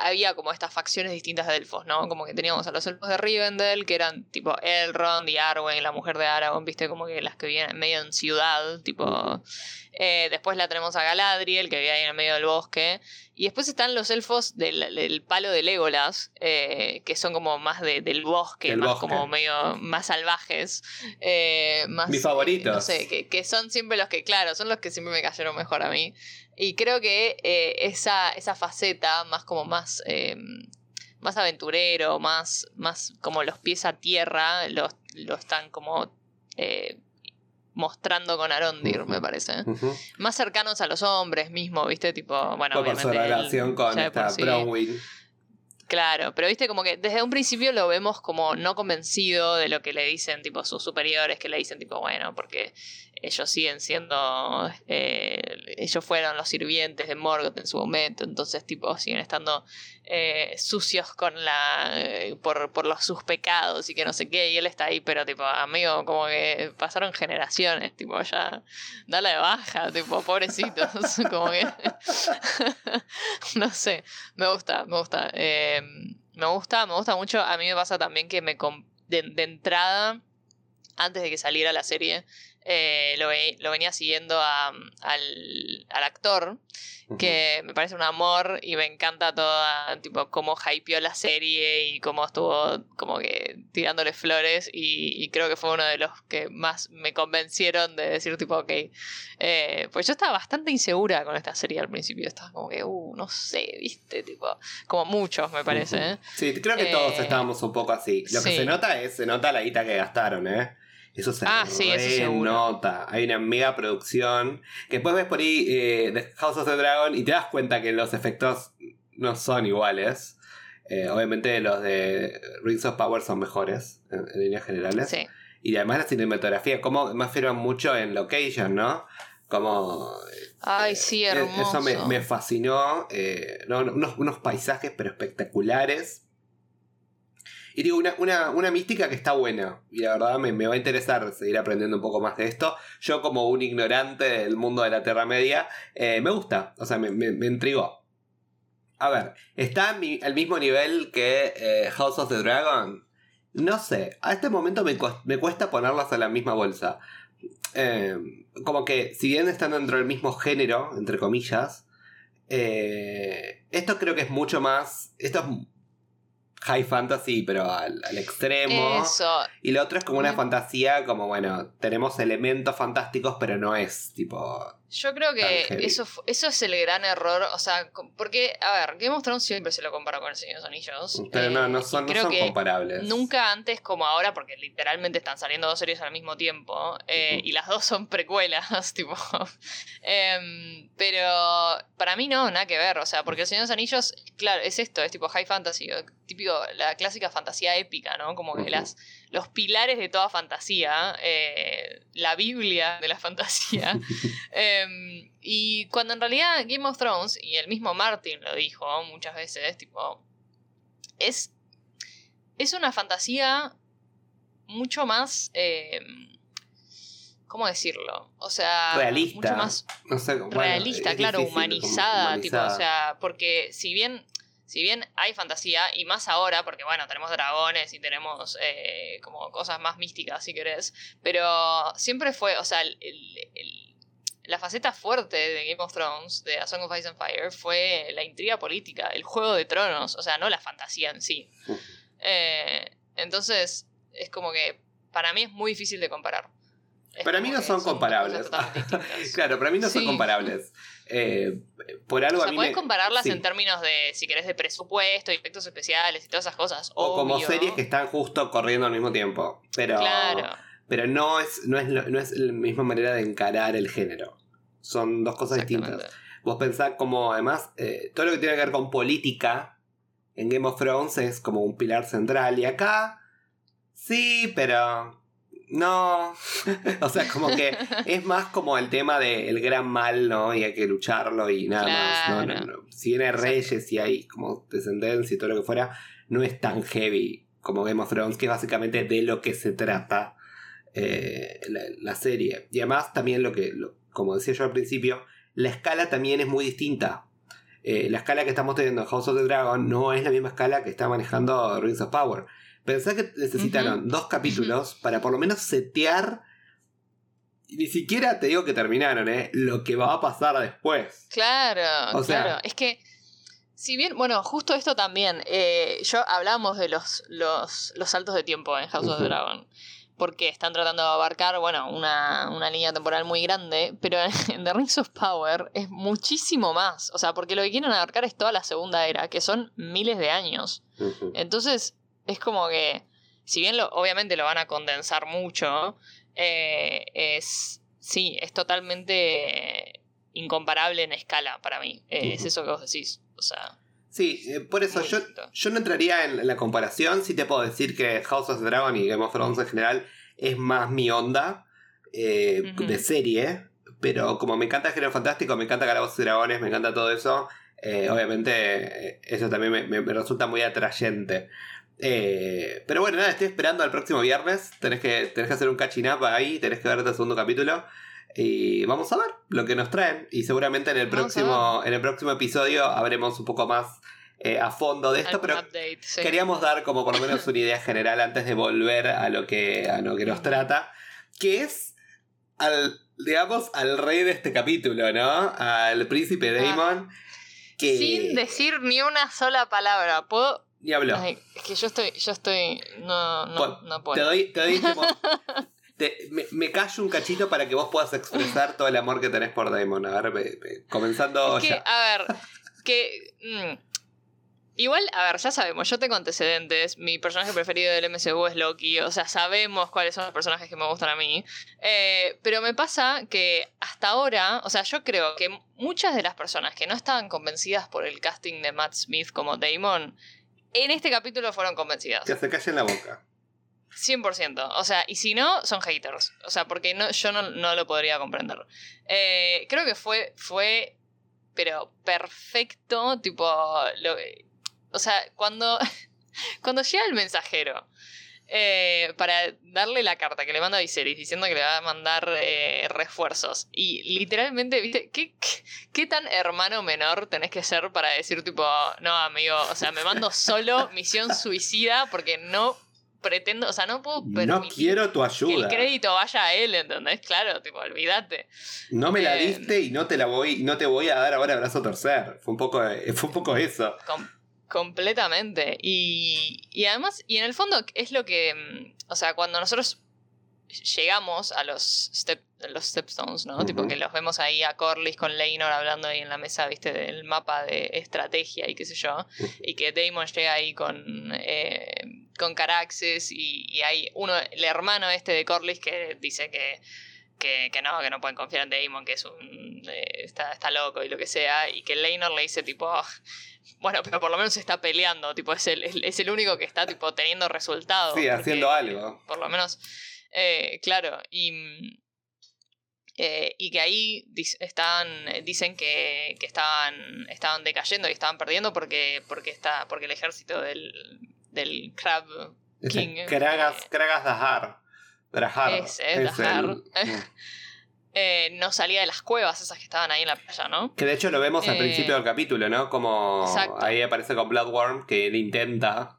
había como estas facciones distintas de elfos, ¿no? Como que teníamos a los elfos de Rivendell, que eran tipo Elrond y Arwen, la mujer de Aragorn, viste, como que las que vivían medio en ciudad, tipo. Eh, después la tenemos a Galadriel, que vive ahí en el medio del bosque. Y después están los elfos del, palo de Legolas, eh, que son como más del bosque, más como medio más salvajes. más, Mis favoritos. no sé, que, que son siempre los que, claro, son los que siempre me cayeron mejor a mí. Y creo que eh, esa, esa faceta, más como más, eh, más aventurero, más, más como los pies a tierra, lo, lo están como eh, mostrando con Arondir, me parece. Más cercanos a los hombres mismo, ¿viste? Tipo, bueno, obviamente. Por su relación con esta Claro, pero viste como que desde un principio lo vemos como no convencido de lo que le dicen tipo sus superiores, que le dicen tipo, bueno, porque ellos siguen siendo, eh, ellos fueron los sirvientes de Morgoth en su momento, entonces tipo siguen estando eh, sucios con la, eh, por, por los, sus pecados y que no sé qué, y él está ahí, pero tipo, amigo, como que pasaron generaciones, tipo, ya, dale de baja, tipo, pobrecitos, [laughs] como que, [laughs] no sé, me gusta, me gusta, me gusta, me gusta mucho, a mí me pasa también que me, de entrada, antes de que saliera la serie, eh, lo, venía siguiendo al, actor, que me parece un amor y me encanta toda, tipo, cómo hypeó la serie y cómo estuvo como que tirándole flores y, creo que fue uno de los que más me convencieron de decir, tipo, ok, eh, pues yo estaba bastante insegura con esta serie al principio, estaba como que, uh, no sé, viste, tipo, como muchos me parece. ¿eh? Sí, creo que todos estábamos un poco así. Lo que se nota es, se nota la guita que gastaron, ¿eh? Eso se ah, nota. Hay una mega producción. Que después ves por ahí eh, House of the Dragon y te das cuenta que los efectos no son iguales. Eh, obviamente los de Rings of Power son mejores en, líneas generales. Y además la cinematografía, como me afirman mucho en location, ¿no? Como. Ay, sí, hermoso. Eso me, me fascinó. eh, no, no, unos, unos paisajes, pero espectaculares. Y digo, una, una, una mística que está buena. Y la verdad me, me va a interesar seguir aprendiendo un poco más de esto. Yo, como un ignorante del mundo de la Tierra Media, eh, me gusta. O sea, me, me, me intrigó. A ver, ¿está a al mismo nivel que eh, House of the Dragon? No sé. A este momento me, me cuesta ponerlas en la misma bolsa. Eh, como que, si bien están dentro del mismo género, entre comillas, eh, esto creo que es mucho más. Esto es high fantasy, pero al, al extremo. Eso. Y lo otro es como una Mm. fantasía, como bueno, tenemos elementos fantásticos, pero no es tipo. Yo creo que eso, eso es el gran error. O sea, porque, a ver, Game of Thrones siempre se lo compara con El Señor de los Anillos. Pero no, eh, no son, no creo son que comparables. Nunca antes como ahora, porque literalmente están saliendo dos series al mismo tiempo, eh, y las dos son precuelas, [laughs] tipo. Em, pero para mí no, nada que ver, o sea, porque El Señor de los Anillos, claro, es esto, es tipo high fantasy, típico, la clásica fantasía épica, ¿no? Como que las, los pilares de toda fantasía, eh, la Biblia de la fantasía. [laughs] Em, y cuando en realidad Game of Thrones, y el mismo Martin lo dijo muchas veces, tipo, es, es una fantasía mucho más... em, ¿Cómo decirlo? O sea, Realista. mucho más bueno, realista, claro, como humanizada, tipo, o humanizada. sea, porque si bien, si bien hay fantasía, y más ahora, porque bueno, tenemos dragones y tenemos eh, como cosas más místicas, si querés, pero siempre fue, o sea, el- el- el- la faceta fuerte de Game of Thrones, de A Song of Ice and Fire, fue la intriga política, el juego de tronos, o sea, no la fantasía en sí. Eh, entonces, es como que para mí es muy difícil de comparar. Es Para mí no son comparables. [laughs] Claro, para mí no son comparables. Eh, por algo O a sea, mí podés me- compararlas sí. en términos de, si querés, de presupuesto efectos especiales y todas esas cosas. O como series que están justo corriendo al mismo tiempo. Pero, Claro. pero no, es, no, es, no es la misma manera de encarar el género. Son dos cosas distintas. Vos pensás como además eh, todo lo que tiene que ver con política en Game of Thrones es como un pilar central y acá sí, pero no. [laughs] o sea, como que es más como el tema del gran mal, ¿no? Y hay que lucharlo y nada más. No, no, no. Si hay reyes y hay como descendencia y todo lo que fuera, no es tan heavy como Game of Thrones, que es básicamente de lo que se trata eh, la, la serie. Y además también lo que, lo- como decía yo al principio, la escala también es muy distinta. Eh, la escala que estamos teniendo en House of the Dragon no es la misma escala que está manejando Rings of Power. Pensá que necesitaron dos capítulos para por lo menos setear. Ni siquiera te digo que terminaron, ¿eh? Lo que va a pasar después. Claro, O sea- claro. Es que, si bien, bueno, justo esto también, eh, yo hablamos de los, los, los saltos de tiempo en House of the. Dragon. Porque están tratando de abarcar, bueno, una, una línea temporal muy grande, pero [laughs] en The Rings of Power es muchísimo más. O sea, porque lo que quieren abarcar es toda la segunda era, que son miles de años. Entonces, es como que, si bien lo, obviamente lo van a condensar mucho, eh, es, sí, es totalmente incomparable en escala para mí. Eh, Es eso que vos decís. O sea, Sí, eh, por eso yo, yo no entraría en la comparación. Sí te puedo decir que House of the Dragon y Game of Thrones en general es más mi onda eh, de serie. Pero como me encanta el género fantástico, me encanta Calabozos y Dragones, me encanta todo eso. eh, obviamente eh, eso también me, me- me resulta muy atrayente. Eh, pero bueno, nada, estoy esperando al próximo viernes. Tenés que, tenés que hacer un catching up ahí, tenés que ver este segundo capítulo. Y vamos a ver lo que nos traen. Y seguramente en el Vamos próximo, en el próximo episodio habremos un poco más eh, a fondo de esto. algún Pero update. sí. queríamos dar como por lo menos una idea general antes de volver a lo que, a lo que nos trata. Que es al, digamos, al rey de este capítulo, ¿no? Al príncipe Daemon. Que Ah. Sin decir ni una sola palabra. ¿Puedo? ni habló. Ay, es que yo estoy, yo estoy. No, no, Bueno, no Te puedo. doy, te doy este mo- [laughs] te- me, me callo un cachito para que vos puedas expresar todo el amor que tenés por Daemon. A ver, ve- ve- comenzando Es que, ya. a ver, que. mm, igual, a ver, ya sabemos, yo tengo antecedentes. Mi personaje preferido del MCU es Loki. O sea, sabemos cuáles son los personajes que me gustan a mí. Eh, pero me pasa que hasta ahora, o sea, yo creo que muchas de las personas que no estaban convencidas por el casting de Matt Smith como Damon, en este capítulo fueron convencidas. Que se calle en la boca. 100%. O sea, y si no, son haters. O sea, porque no, yo no, no lo podría comprender. Eh, creo que fue, fue, pero perfecto, tipo, lo, o sea, cuando, [laughs] cuando llega el mensajero eh, para darle la carta que le manda a Viserys diciendo que le va a mandar eh, refuerzos. Y literalmente, ¿viste? ¿Qué, ¿Qué, tan hermano menor tenés que ser para decir, tipo, no, amigo, o sea, me mando solo misión suicida porque no pretendo, o sea, no puedo No quiero tu ayuda. Que el crédito vaya a él, ¿entendés? Claro, tipo, olvídate. No me la eh, diste y no te la voy, no te voy a dar ahora abrazo tercer. Fue un poco, fue un poco eso. Completamente. Y, y además, y en el fondo es lo que, mm, o sea, cuando nosotros llegamos a los, step, los stepstones, ¿no? Tipo que los vemos ahí a Corlys con Leinor hablando ahí en la mesa, viste, del mapa de estrategia y qué sé yo. Y que Damon llega ahí con, eh, con Caraxes y, y, hay uno, el hermano este de Corlys que dice que, que, que no, que no pueden confiar en Damon, que es un, eh, está, está loco y lo que sea. Y que Leinor le dice tipo... Bueno, pero por lo menos está peleando, tipo, es el, es el único que está tipo teniendo resultados. Sí, haciendo algo. Por lo menos, eh, claro, y, eh, y que ahí estaban, dicen que, que, estaban, estaban decayendo y estaban perdiendo porque, porque, está, porque el ejército del, del Crab King... Kragas, Kragas Dahar. Dahar. es Dahar. [laughs] Eh, no salía de las cuevas esas que estaban ahí en la playa, ¿no? Que de hecho lo vemos al principio del eh, capítulo, ¿no? Como ahí aparece con Bloodworm que él intenta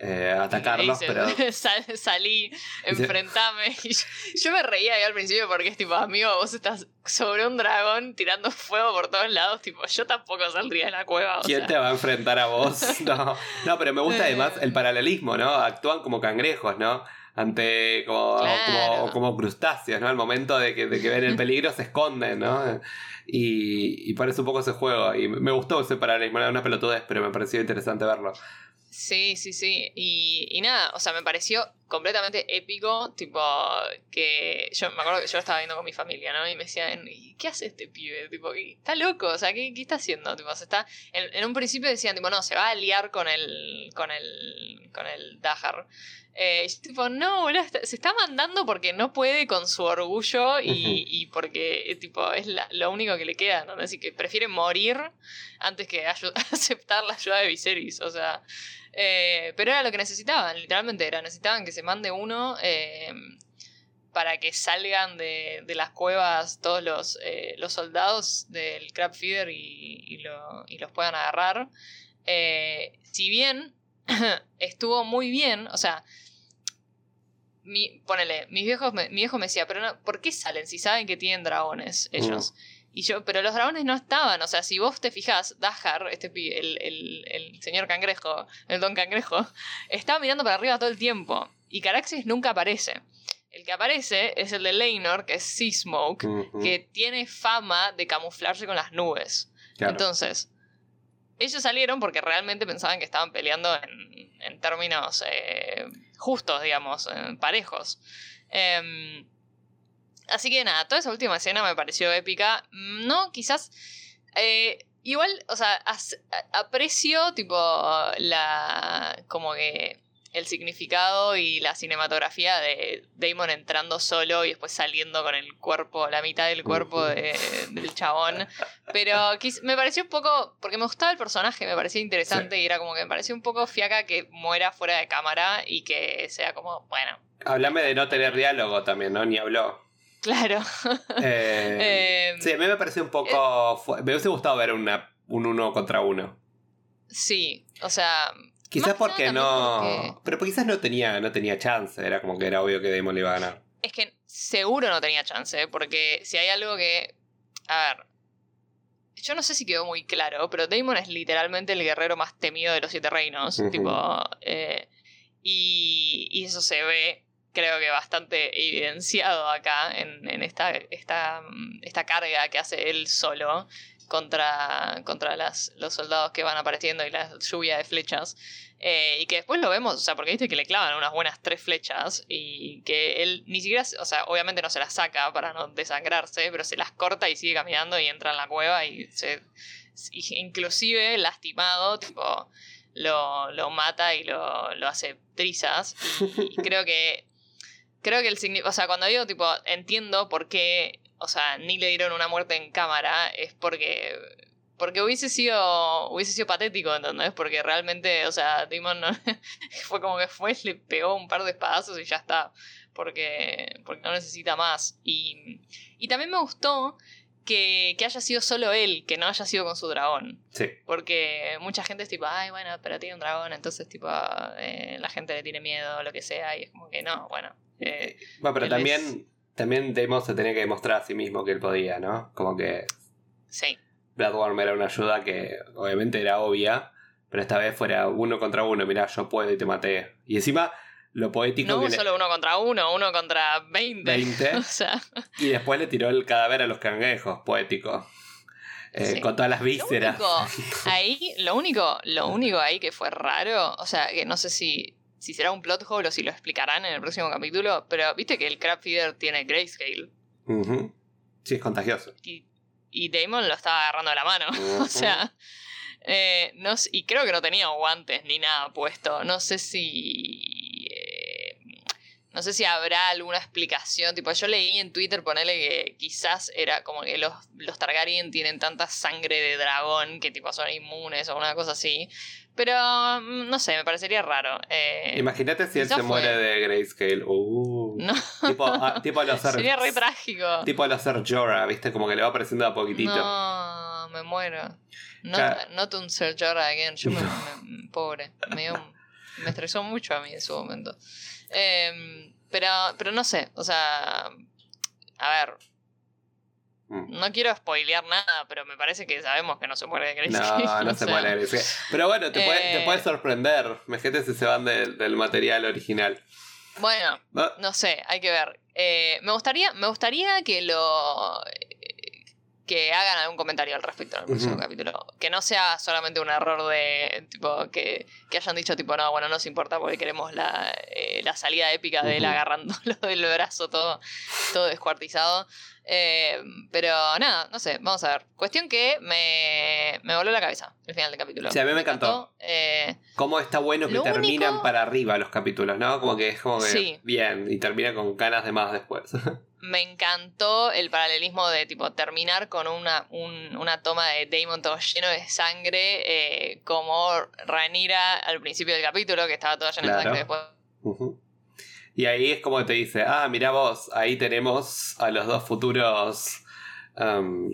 eh, atacarlos, pero. [laughs] salí, enfrentame. [laughs] yo me reía ahí al principio porque es tipo, amigo, vos estás sobre un dragón tirando fuego por todos lados. Tipo, yo tampoco saldría de la cueva. ¿Quién te va a enfrentar a vos? [laughs] No, no pero me gusta además el paralelismo, ¿no? Actúan como cangrejos, ¿no? ante como, como, crustáceos, ¿no? Al momento de que, ven el peligro se esconden, ¿no? Y, y parece un poco ese juego. Y me gustó ese paralelismo, era una pelotudez, pero me pareció interesante verlo. Sí, sí, sí. Y, y, nada, o sea, me pareció completamente épico, tipo, que yo me acuerdo que yo estaba viendo con mi familia, ¿no? Y me decían, ¿qué hace este pibe? Tipo, está loco, o sea, ¿qué, qué está haciendo? Tipo, se está... En, en, un principio decían, tipo, no, se va a liar con el, con el, con el Dahar. Eh, tipo, no, se está mandando porque no puede con su orgullo y, y porque, tipo, es lo único que le queda, ¿no? Así que prefiere morir antes que [laughs] aceptar la ayuda de Viserys, o sea... Eh, pero era lo que necesitaban, literalmente era. Necesitaban que se mande uno eh, para que salgan de, las cuevas todos los, eh, los soldados del Crab Feeder y, los puedan agarrar. si bien [clears throat] estuvo muy bien, o sea, mi, ponele, mis viejos mi viejo me decía, pero no, ¿por qué salen si saben que tienen dragones ellos? Mm. Y yo, pero los dragones no estaban. O sea, si vos te fijas, Dahar, este el, el, el señor cangrejo, el don cangrejo, [laughs] estaba mirando para arriba todo el tiempo. Y Caraxes nunca aparece. El que aparece es el de Leinor, que es Sea Smoke, que tiene fama de camuflarse con las nubes. Entonces, ellos salieron porque realmente pensaban que estaban peleando en, en términos eh, justos, digamos, parejos. Eh, Así que nada, toda esa última escena me pareció épica. No, quizás. Eh, igual, o sea, aprecio, tipo, la. como que. El significado y la cinematografía de Damon entrando solo y después saliendo con el cuerpo, la mitad del cuerpo del chabón. Pero me pareció un poco. Porque me gustaba el personaje, me parecía interesante y era como que me pareció un poco fiaca que muera fuera de cámara y que sea como, bueno. Háblame de no tener diálogo también, ¿no? Ni habló. Claro. [laughs] Eh, em, sí, a mí me pareció un poco. Eh, me hubiese gustado ver una, un uno contra uno. Sí, o sea. Quizás porque no. Pero quizás no tenía, no tenía chance. Era como que era obvio que Damon le iba a ganar. Es que seguro no tenía chance, porque si hay algo que. A ver. Yo no sé si quedó muy claro, pero Damon es literalmente el guerrero más temido de los siete reinos. Tipo. Eh, y, y eso se ve creo que bastante evidenciado acá en, esta, esta, esta, carga que hace él solo contra, contra las, los soldados que van apareciendo y la lluvia de flechas. Eh, y que después lo vemos, o sea, porque viste que le clavan unas buenas tres flechas y que él ni siquiera, o sea, obviamente no se las saca para no desangrarse, pero se las corta y sigue caminando y entra en la cueva y se, inclusive lastimado, tipo, lo, lo mata y lo, lo hace trizas. Y creo que. Creo que el significado. O sea, cuando digo, tipo, entiendo por qué. O sea, ni le dieron una muerte en cámara, es porque. Porque hubiese sido. Hubiese sido patético, ¿entendés? Porque realmente, o sea, Demon no- [laughs] fue como que fue, le pegó un par de espadazos y ya está. Porque. Porque no necesita más. Y. Y también me gustó que, que haya sido solo él, que no haya sido con su dragón. Sí. Porque mucha gente es tipo, ay, bueno, pero tiene un dragón, entonces, tipo, eh, la gente le tiene miedo o lo que sea, y es como que no, bueno. eh, Bueno, pero Él también, también Damon se tenía que demostrar a sí mismo que él podía, ¿no? Como que sí, Bloodworm era una ayuda que obviamente era obvia, pero esta vez fuera uno contra uno, mirá, yo puedo y te maté. Y encima, lo poético no que le- solo uno contra uno, uno contra 20. 20. [laughs] o sea, Y después le tiró el cadáver a los cangrejos, poético. Eh, Sí. Con todas las lo vísceras. único, [laughs] ahí, lo único, lo único ahí que fue raro, o sea, que no sé si, si será un plot hole o si lo explicarán en el próximo capítulo, pero viste que el Crab Feeder tiene grayscale. Ujú. Sí, es contagioso. y, y Damon lo estaba agarrando de la mano. [laughs] O sea, eh, no y creo que no tenía guantes ni nada puesto. No sé si. No sé si habrá alguna explicación. Tipo, yo leí en Twitter ponerle que quizás era como que los, los Targaryen tienen tanta sangre de dragón que tipo son inmunes o una cosa así. Pero mm, no sé, me parecería raro. Eh, Imagínate si él se fue. muere de Grayscale. Uh. No. Tipo, a, [laughs] tipo a los ser, sería re trágico. tipo a los ser Jorah, ¿viste? Como que le va apareciendo a poquitito. No, me muero. No, Claro. not un Sir Jorah again. Yo me, me- pobre. Me, dio- me estresó mucho a mí en su momento. Em, pero, pero no sé, o sea. A ver, Mm. no quiero spoilear nada, pero me parece que sabemos que no se muere de. No, no [laughs] se muere Grayscale. Pero bueno, te, puede, te Eh. puede sorprender. Imagínate si se van del- del material original. Bueno, Ah, No sé, hay que ver. Eh, me gustaría, me gustaría que lo que hagan algún comentario al respecto en el próximo capítulo. Que no sea solamente un error de tipo que, que hayan dicho tipo no, bueno, no nos importa porque queremos la, eh, la salida épica de él agarrándolo [laughs] del brazo todo, todo descuartizado. Eh, pero nada, no sé, vamos a ver. Cuestión que me, me voló la cabeza el final del capítulo. Sí, a mí me encantó. Eh, Cómo está bueno que terminan único- para arriba los capítulos, ¿no? Como que es como que Sí. bien, y termina con ganas de más después. [laughs] me encantó el paralelismo de tipo terminar con una, un- una toma de Damon todo lleno de sangre, eh, como Rhaenyra al principio del capítulo, que estaba toda llena de Claro. sangre después. Y ahí es como te dice, ah, mira vos, ahí tenemos a los dos futuros um,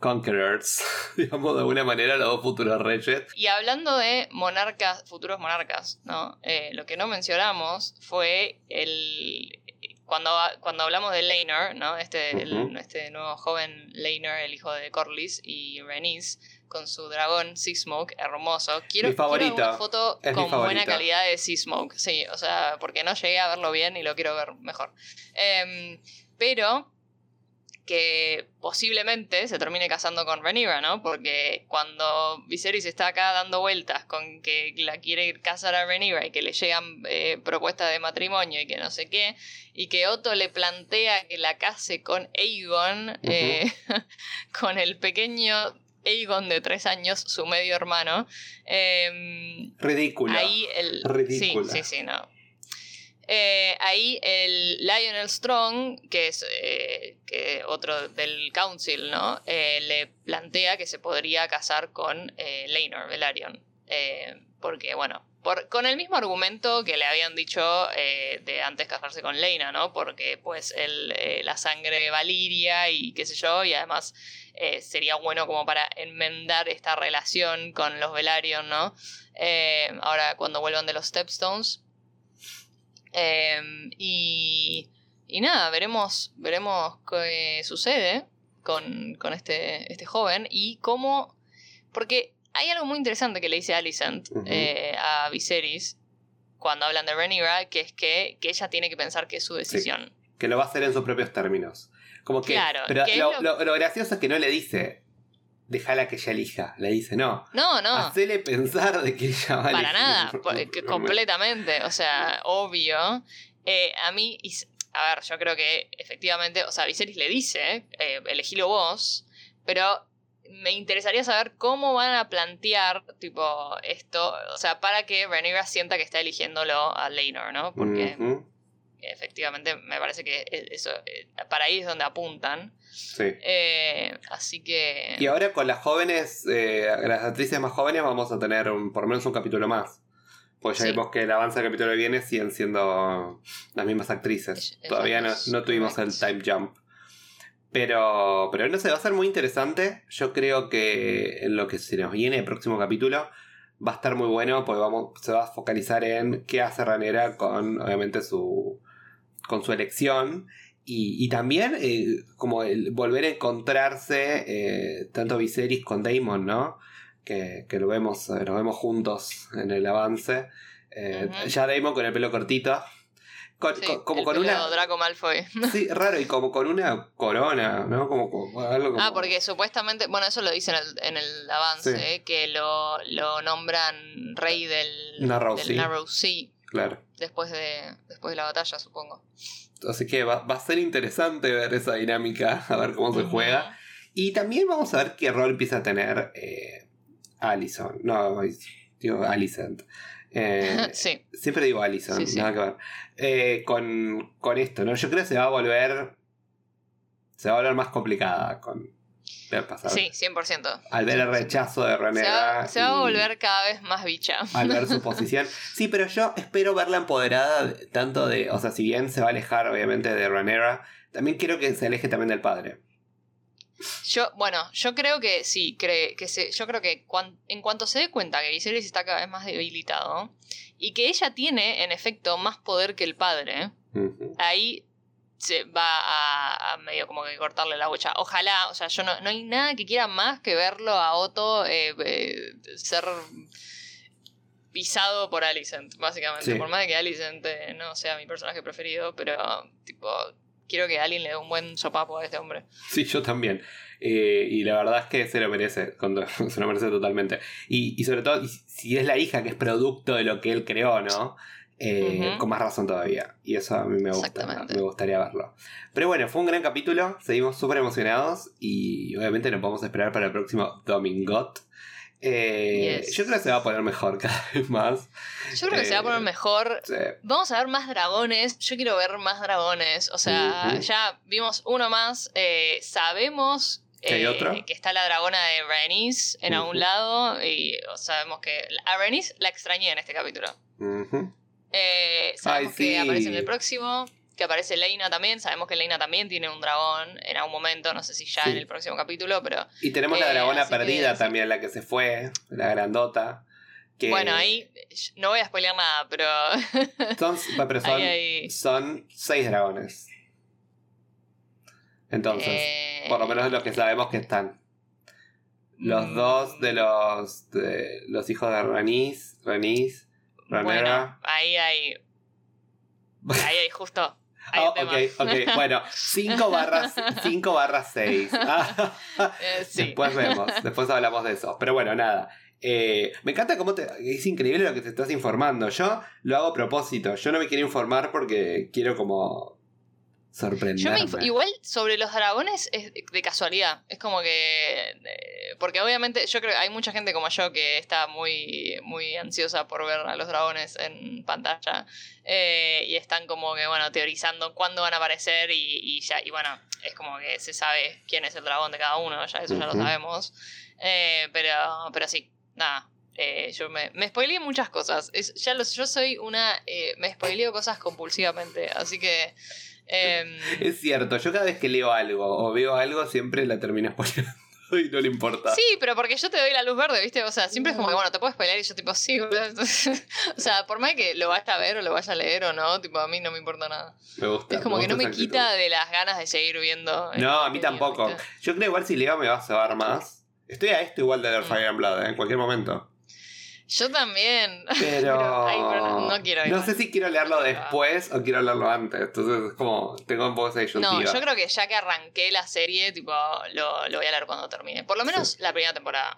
conquerors, [laughs] digamos de alguna manera, los dos futuros reyes. Y hablando de monarcas, futuros monarcas, ¿no? Eh, lo que no mencionamos fue el. Cuando, cuando hablamos de Laenor, ¿no? Este, el- este nuevo joven Laenor, el hijo de Corlys y Rhaenys, con su dragón Seasmoke, hermoso. Quiero, Mi favorito. quiero una foto Es con buena calidad de Seasmoke, sí, o sea, porque no llegué a verlo bien y lo quiero ver mejor. Em, pero que posiblemente se termine casando con Rhaenyra, ¿no? Porque cuando Viserys está acá dando vueltas con que la quiere casar a Rhaenyra y que le llegan eh, propuestas de matrimonio y que no sé qué, y que Otto le plantea que la case con Aegon, eh, [laughs] con el pequeño Aegon de tres años, su medio hermano, eh, Ridículo. Ahí el. Ridícula. Sí, sí, sí, no. Eh, ahí el Lionel Strong, que es eh, otro del Council, ¿no? Eh, le plantea que se podría casar con Laenor Velaryon. Porque, bueno, con el mismo argumento que le habían dicho de antes casarse con Leina, ¿no? Porque, pues, la sangre Valiria y qué sé yo, y además sería bueno como para enmendar esta relación con los Velaryon, ¿no? Ahora cuando vuelvan de los Stepstones. Eh, y, y nada, veremos, veremos qué sucede con, con este, este joven y cómo... Porque hay algo muy interesante que le dice Alicent eh, a Viserys cuando hablan de Rhaenyra, que es que, que ella tiene que pensar que es su decisión. Que lo va a hacer en sus propios términos. Como que. Claro, pero que es lo, lo- lo- lo gracioso es que no le dice. Déjala que ella elija. Le dice, no. No, no. Hacele pensar de que ella va a Para nada, [laughs] que completamente, o sea, obvio. Eh, a mí, a ver, yo creo que efectivamente, o sea, Viserys le dice, eh, elegilo vos, pero me interesaría saber cómo van a plantear, tipo, esto, o sea, para que Rhaenyra sienta que está eligiéndolo a Laenor, ¿no? Porque Efectivamente me parece que e- eso, eh, para ahí es donde apuntan. Sí. Eh, así que... Y ahora con las jóvenes, eh, las actrices más jóvenes, vamos a tener un- por lo menos un capítulo más. Pues ya Sí. vimos que el avance del capítulo que viene siguen siendo las mismas actrices. Es- Todavía no, no tuvimos el time jump. Pero, pero no sé, va a ser muy interesante. Yo creo que en lo que se nos viene el próximo capítulo va a estar muy bueno porque vamos, se va a focalizar en qué hace Ranera con, obviamente, su, con su elección. Y, y también eh, como el volver a encontrarse eh, tanto Viserys con Daemon, ¿no? Que, que lo vemos, eh, lo vemos juntos en el avance. Eh. Ya Daemon con el pelo cortito. Con- sí, con- como el con pelo una. Draco Malfoy. [laughs] Sí, raro, y como con una corona, ¿no? Como, como algo como- Ah, porque supuestamente, bueno, eso lo dice en el, en el avance, Sí. eh, que lo, lo nombran rey del Narrow del. Narrow Sea Claro. después de, después de la batalla, supongo. Así que va, va a ser interesante ver esa dinámica, [laughs] a ver cómo se juega. Y también vamos a ver qué rol empieza a tener eh, Allison. No, digo Alicent. Eh, [laughs] sí, siempre digo Allison, Sí, sí. nada que ver. Eh, con, con esto, ¿no? Yo creo que se va a volver. Se va a volver más complicada con pasar. sí, 100%. Al ver el 100%. rechazo de Se Renera. va, se va a volver cada vez más bicha. al ver su [laughs] posición. Sí, pero yo espero verla empoderada de- tanto de, o sea, si bien se va a alejar obviamente de Ranera, también quiero que se aleje también del padre. Yo, bueno, yo creo que sí, cree, que se, yo creo que cuan- en cuanto se dé cuenta que Viserys está cada vez más debilitado y que ella tiene, en efecto, más poder que el padre, ahí se va a, a medio como que cortarle la bocha. Ojalá, o sea, yo no, no hay nada que quiera más que verlo a Otto eh, eh, ser pisado por Alicent, básicamente. Sí. Por más de que Alicent eh, no sea mi personaje preferido, pero tipo, quiero que alguien le dé un buen sopapo a este hombre. Sí, yo también. Eh, y la verdad es que se lo merece, [laughs] se lo merece totalmente. Y, y sobre todo, si es la hija que es producto de lo que él creó, ¿no? Eh. Con más razón todavía. Y eso a mí me gusta, me gustaría verlo. Pero bueno, fue un gran capítulo, seguimos súper emocionados y obviamente nos podemos esperar para el próximo Domingot. Eh, Yes. Yo creo que se va a poner mejor [laughs] cada vez más. Yo creo que se va a poner Eh, mejor. Sí. Vamos a ver más dragones. Yo quiero ver más dragones. O sea, ya vimos uno más. sabemos ¿Que hay eh, que está la dragona de Rhaenys en algún lado. Y sabemos que a Rhaenys la extrañé en este capítulo. Ujú. Eh, sabemos Ay, que aparece en el próximo. Que aparece Leina también. Sabemos que Leina también tiene un dragón en algún momento. No sé si ya Sí. en el próximo capítulo, pero. Y tenemos la Eh, dragona que, perdida también, la que se fue, la grandota. Que Bueno, ahí no voy a spoilear nada, pero. [laughs] Son, pero son, ahí hay. son seis dragones. Entonces, eh, por lo menos los que sabemos que están. Los mm, dos de los de los hijos de Ranis, Ranis, Bueno, ahí hay. Ahí hay justo. Hay Ah, un tema. ok, ok, bueno, 5 barras 5 barras 6. Eh, [laughs] sí. Después vemos, [laughs] después hablamos de eso. Pero bueno, nada. Eh, me encanta cómo te. Es increíble lo que te estás informando. Yo lo hago a propósito. Yo no me quiero informar porque quiero como. Yo me sorprenderme. igual sobre los dragones es de casualidad. Es como que. eh, porque obviamente yo creo que hay mucha gente como yo que está muy, muy ansiosa por ver a los dragones en pantalla. eh, y están como que, bueno, teorizando cuándo van a aparecer. Y, y ya, y bueno, es como que se sabe quién es el dragón de cada uno. Ya, eso ya lo sabemos. Eh, pero, pero sí, nada. eh, yo me, me spoileé muchas cosas. Es- ya los, yo soy una. eh, me spoileo cosas compulsivamente. Así que. Em, Es cierto, yo cada vez que leo algo o veo algo siempre la termino spoileando [laughs] y no le importa. Sí, pero porque yo te doy la luz verde, ¿viste? O sea, siempre es como que, bueno, te puedes pelear y yo tipo, sí, [laughs] o sea, por más que lo vaya a ver o lo vaya a leer o no, tipo, a mí no me importa nada. Me gusta. Es como que gusta no me actitud. quita de las ganas de seguir viendo. el No, a mí tampoco. ¿viste? Yo creo igual si leo me va a cebar más. Estoy a esto igual de leer Mm. Fire and Blood, ¿eh? en cualquier momento. Yo también. [laughs] Pero. ay, pero no, no quiero. No igual. sé si quiero leerlo después o quiero leerlo antes. Entonces es como. Tengo un poco esa. No, yo creo que ya que arranqué la serie, tipo, lo, lo voy a leer cuando termine. Por lo menos la primera temporada.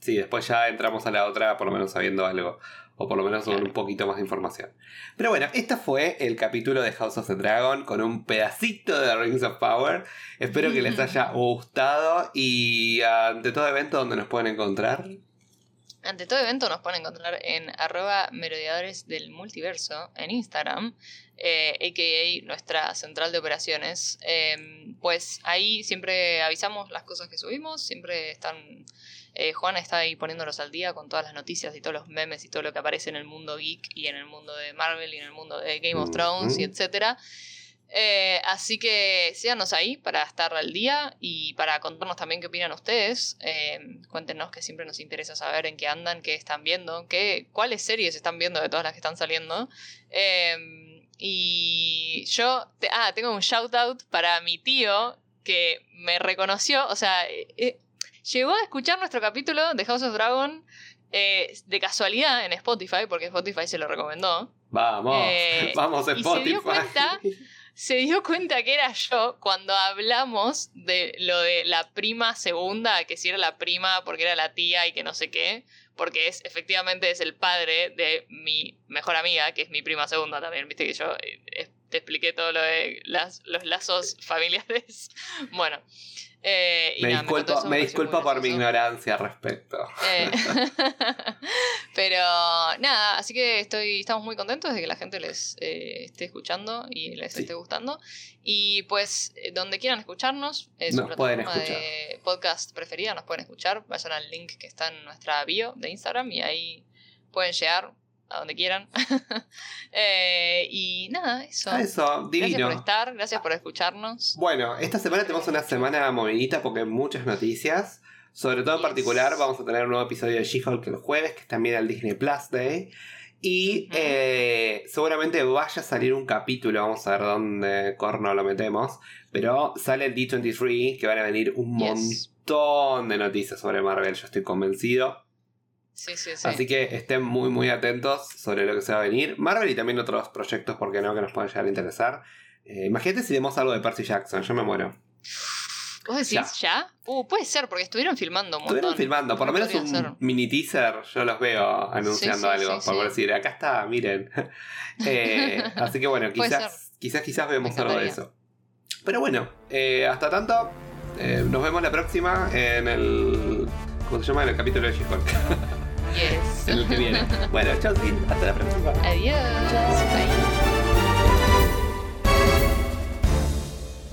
Sí, después ya entramos a la otra, por lo menos sabiendo algo. O por lo menos con un poquito más de información. Pero bueno, este fue el capítulo de House of the Dragon con un pedacito de Rings of Power. Espero que les haya gustado y ante todo evento donde nos pueden encontrar. Ante todo evento nos pueden encontrar en arroba merodeadores del multiverso en Instagram, eh, a.k.a. nuestra central de operaciones. Em, pues ahí siempre avisamos las cosas que subimos, siempre están... Eh, Juana está ahí poniéndolos al día con todas las noticias y todos los memes y todo lo que aparece en el mundo geek y en el mundo de Marvel y en el mundo de Game of Thrones y etcétera. Eh, así que síganos ahí para estar al día y para contarnos también qué opinan ustedes. Eh, cuéntenos que siempre nos interesa saber en qué andan, qué están viendo, qué, cuáles series están viendo de todas las que están saliendo. Eh, y yo, ah, tengo un shout out para mi tío que me reconoció, o sea, llegó a escuchar nuestro capítulo de House of Dragon de casualidad en Spotify, porque Spotify se lo recomendó. Vamos, [laughs] vamos a Spotify. Y se dio cuenta [laughs] se dio cuenta que era yo cuando hablamos de lo de la prima segunda, que si era la prima porque era la tía y que no sé qué, porque es efectivamente es el padre de mi mejor amiga, que es mi prima segunda también, viste que yo eh, te expliqué todo lo de las, los lazos [laughs] familiares. bueno, eh, me, disculpo, me, disculpo por mi ignorancia al respecto. Eh, [laughs] pero nada, así que estoy, estamos muy contentos de que la gente les eh, esté escuchando y les esté gustando. Y pues, donde quieran escucharnos, es su plataforma de podcast preferida, nos pueden escuchar. Vayan al link que está en nuestra bio de Instagram y ahí pueden llegar a donde quieran. [laughs] Eh, y nada, eso. Ah, eso, divino. Gracias por estar, gracias por escucharnos. Bueno, esta semana tenemos una semana movidita porque hay muchas noticias. Sobre todo en particular, vamos a tener un nuevo episodio de She-Hulk el jueves, que es también el Disney Plus Day. Y eh, seguramente vaya a salir un capítulo, vamos a ver dónde corno lo metemos. Pero sale el D23, que van a venir un montón de noticias sobre Marvel, yo estoy convencido. Así que estén muy, muy atentos sobre lo que se va a venir. Marvel y también otros proyectos, ¿por qué no? Que nos pueden llegar a interesar. Eh, imagínate si vemos algo de Percy Jackson, yo me muero. ¿Vos decís ya? Uh, puede ser, porque estuvieron filmando un montón. Estuvieron filmando, por lo menos un mini teaser, yo los veo anunciando algo, por decir, acá está, miren. [laughs] Eh, así que bueno, quizás, quizás, quizás vemos algo de eso. Pero bueno, eh, hasta tanto, nos vemos la próxima en el. ¿Cómo se llama? En el capítulo de She-Hulk. [laughs] Yes. el que viene. [laughs] Bueno, chao, hasta la próxima. Adiós. Bye.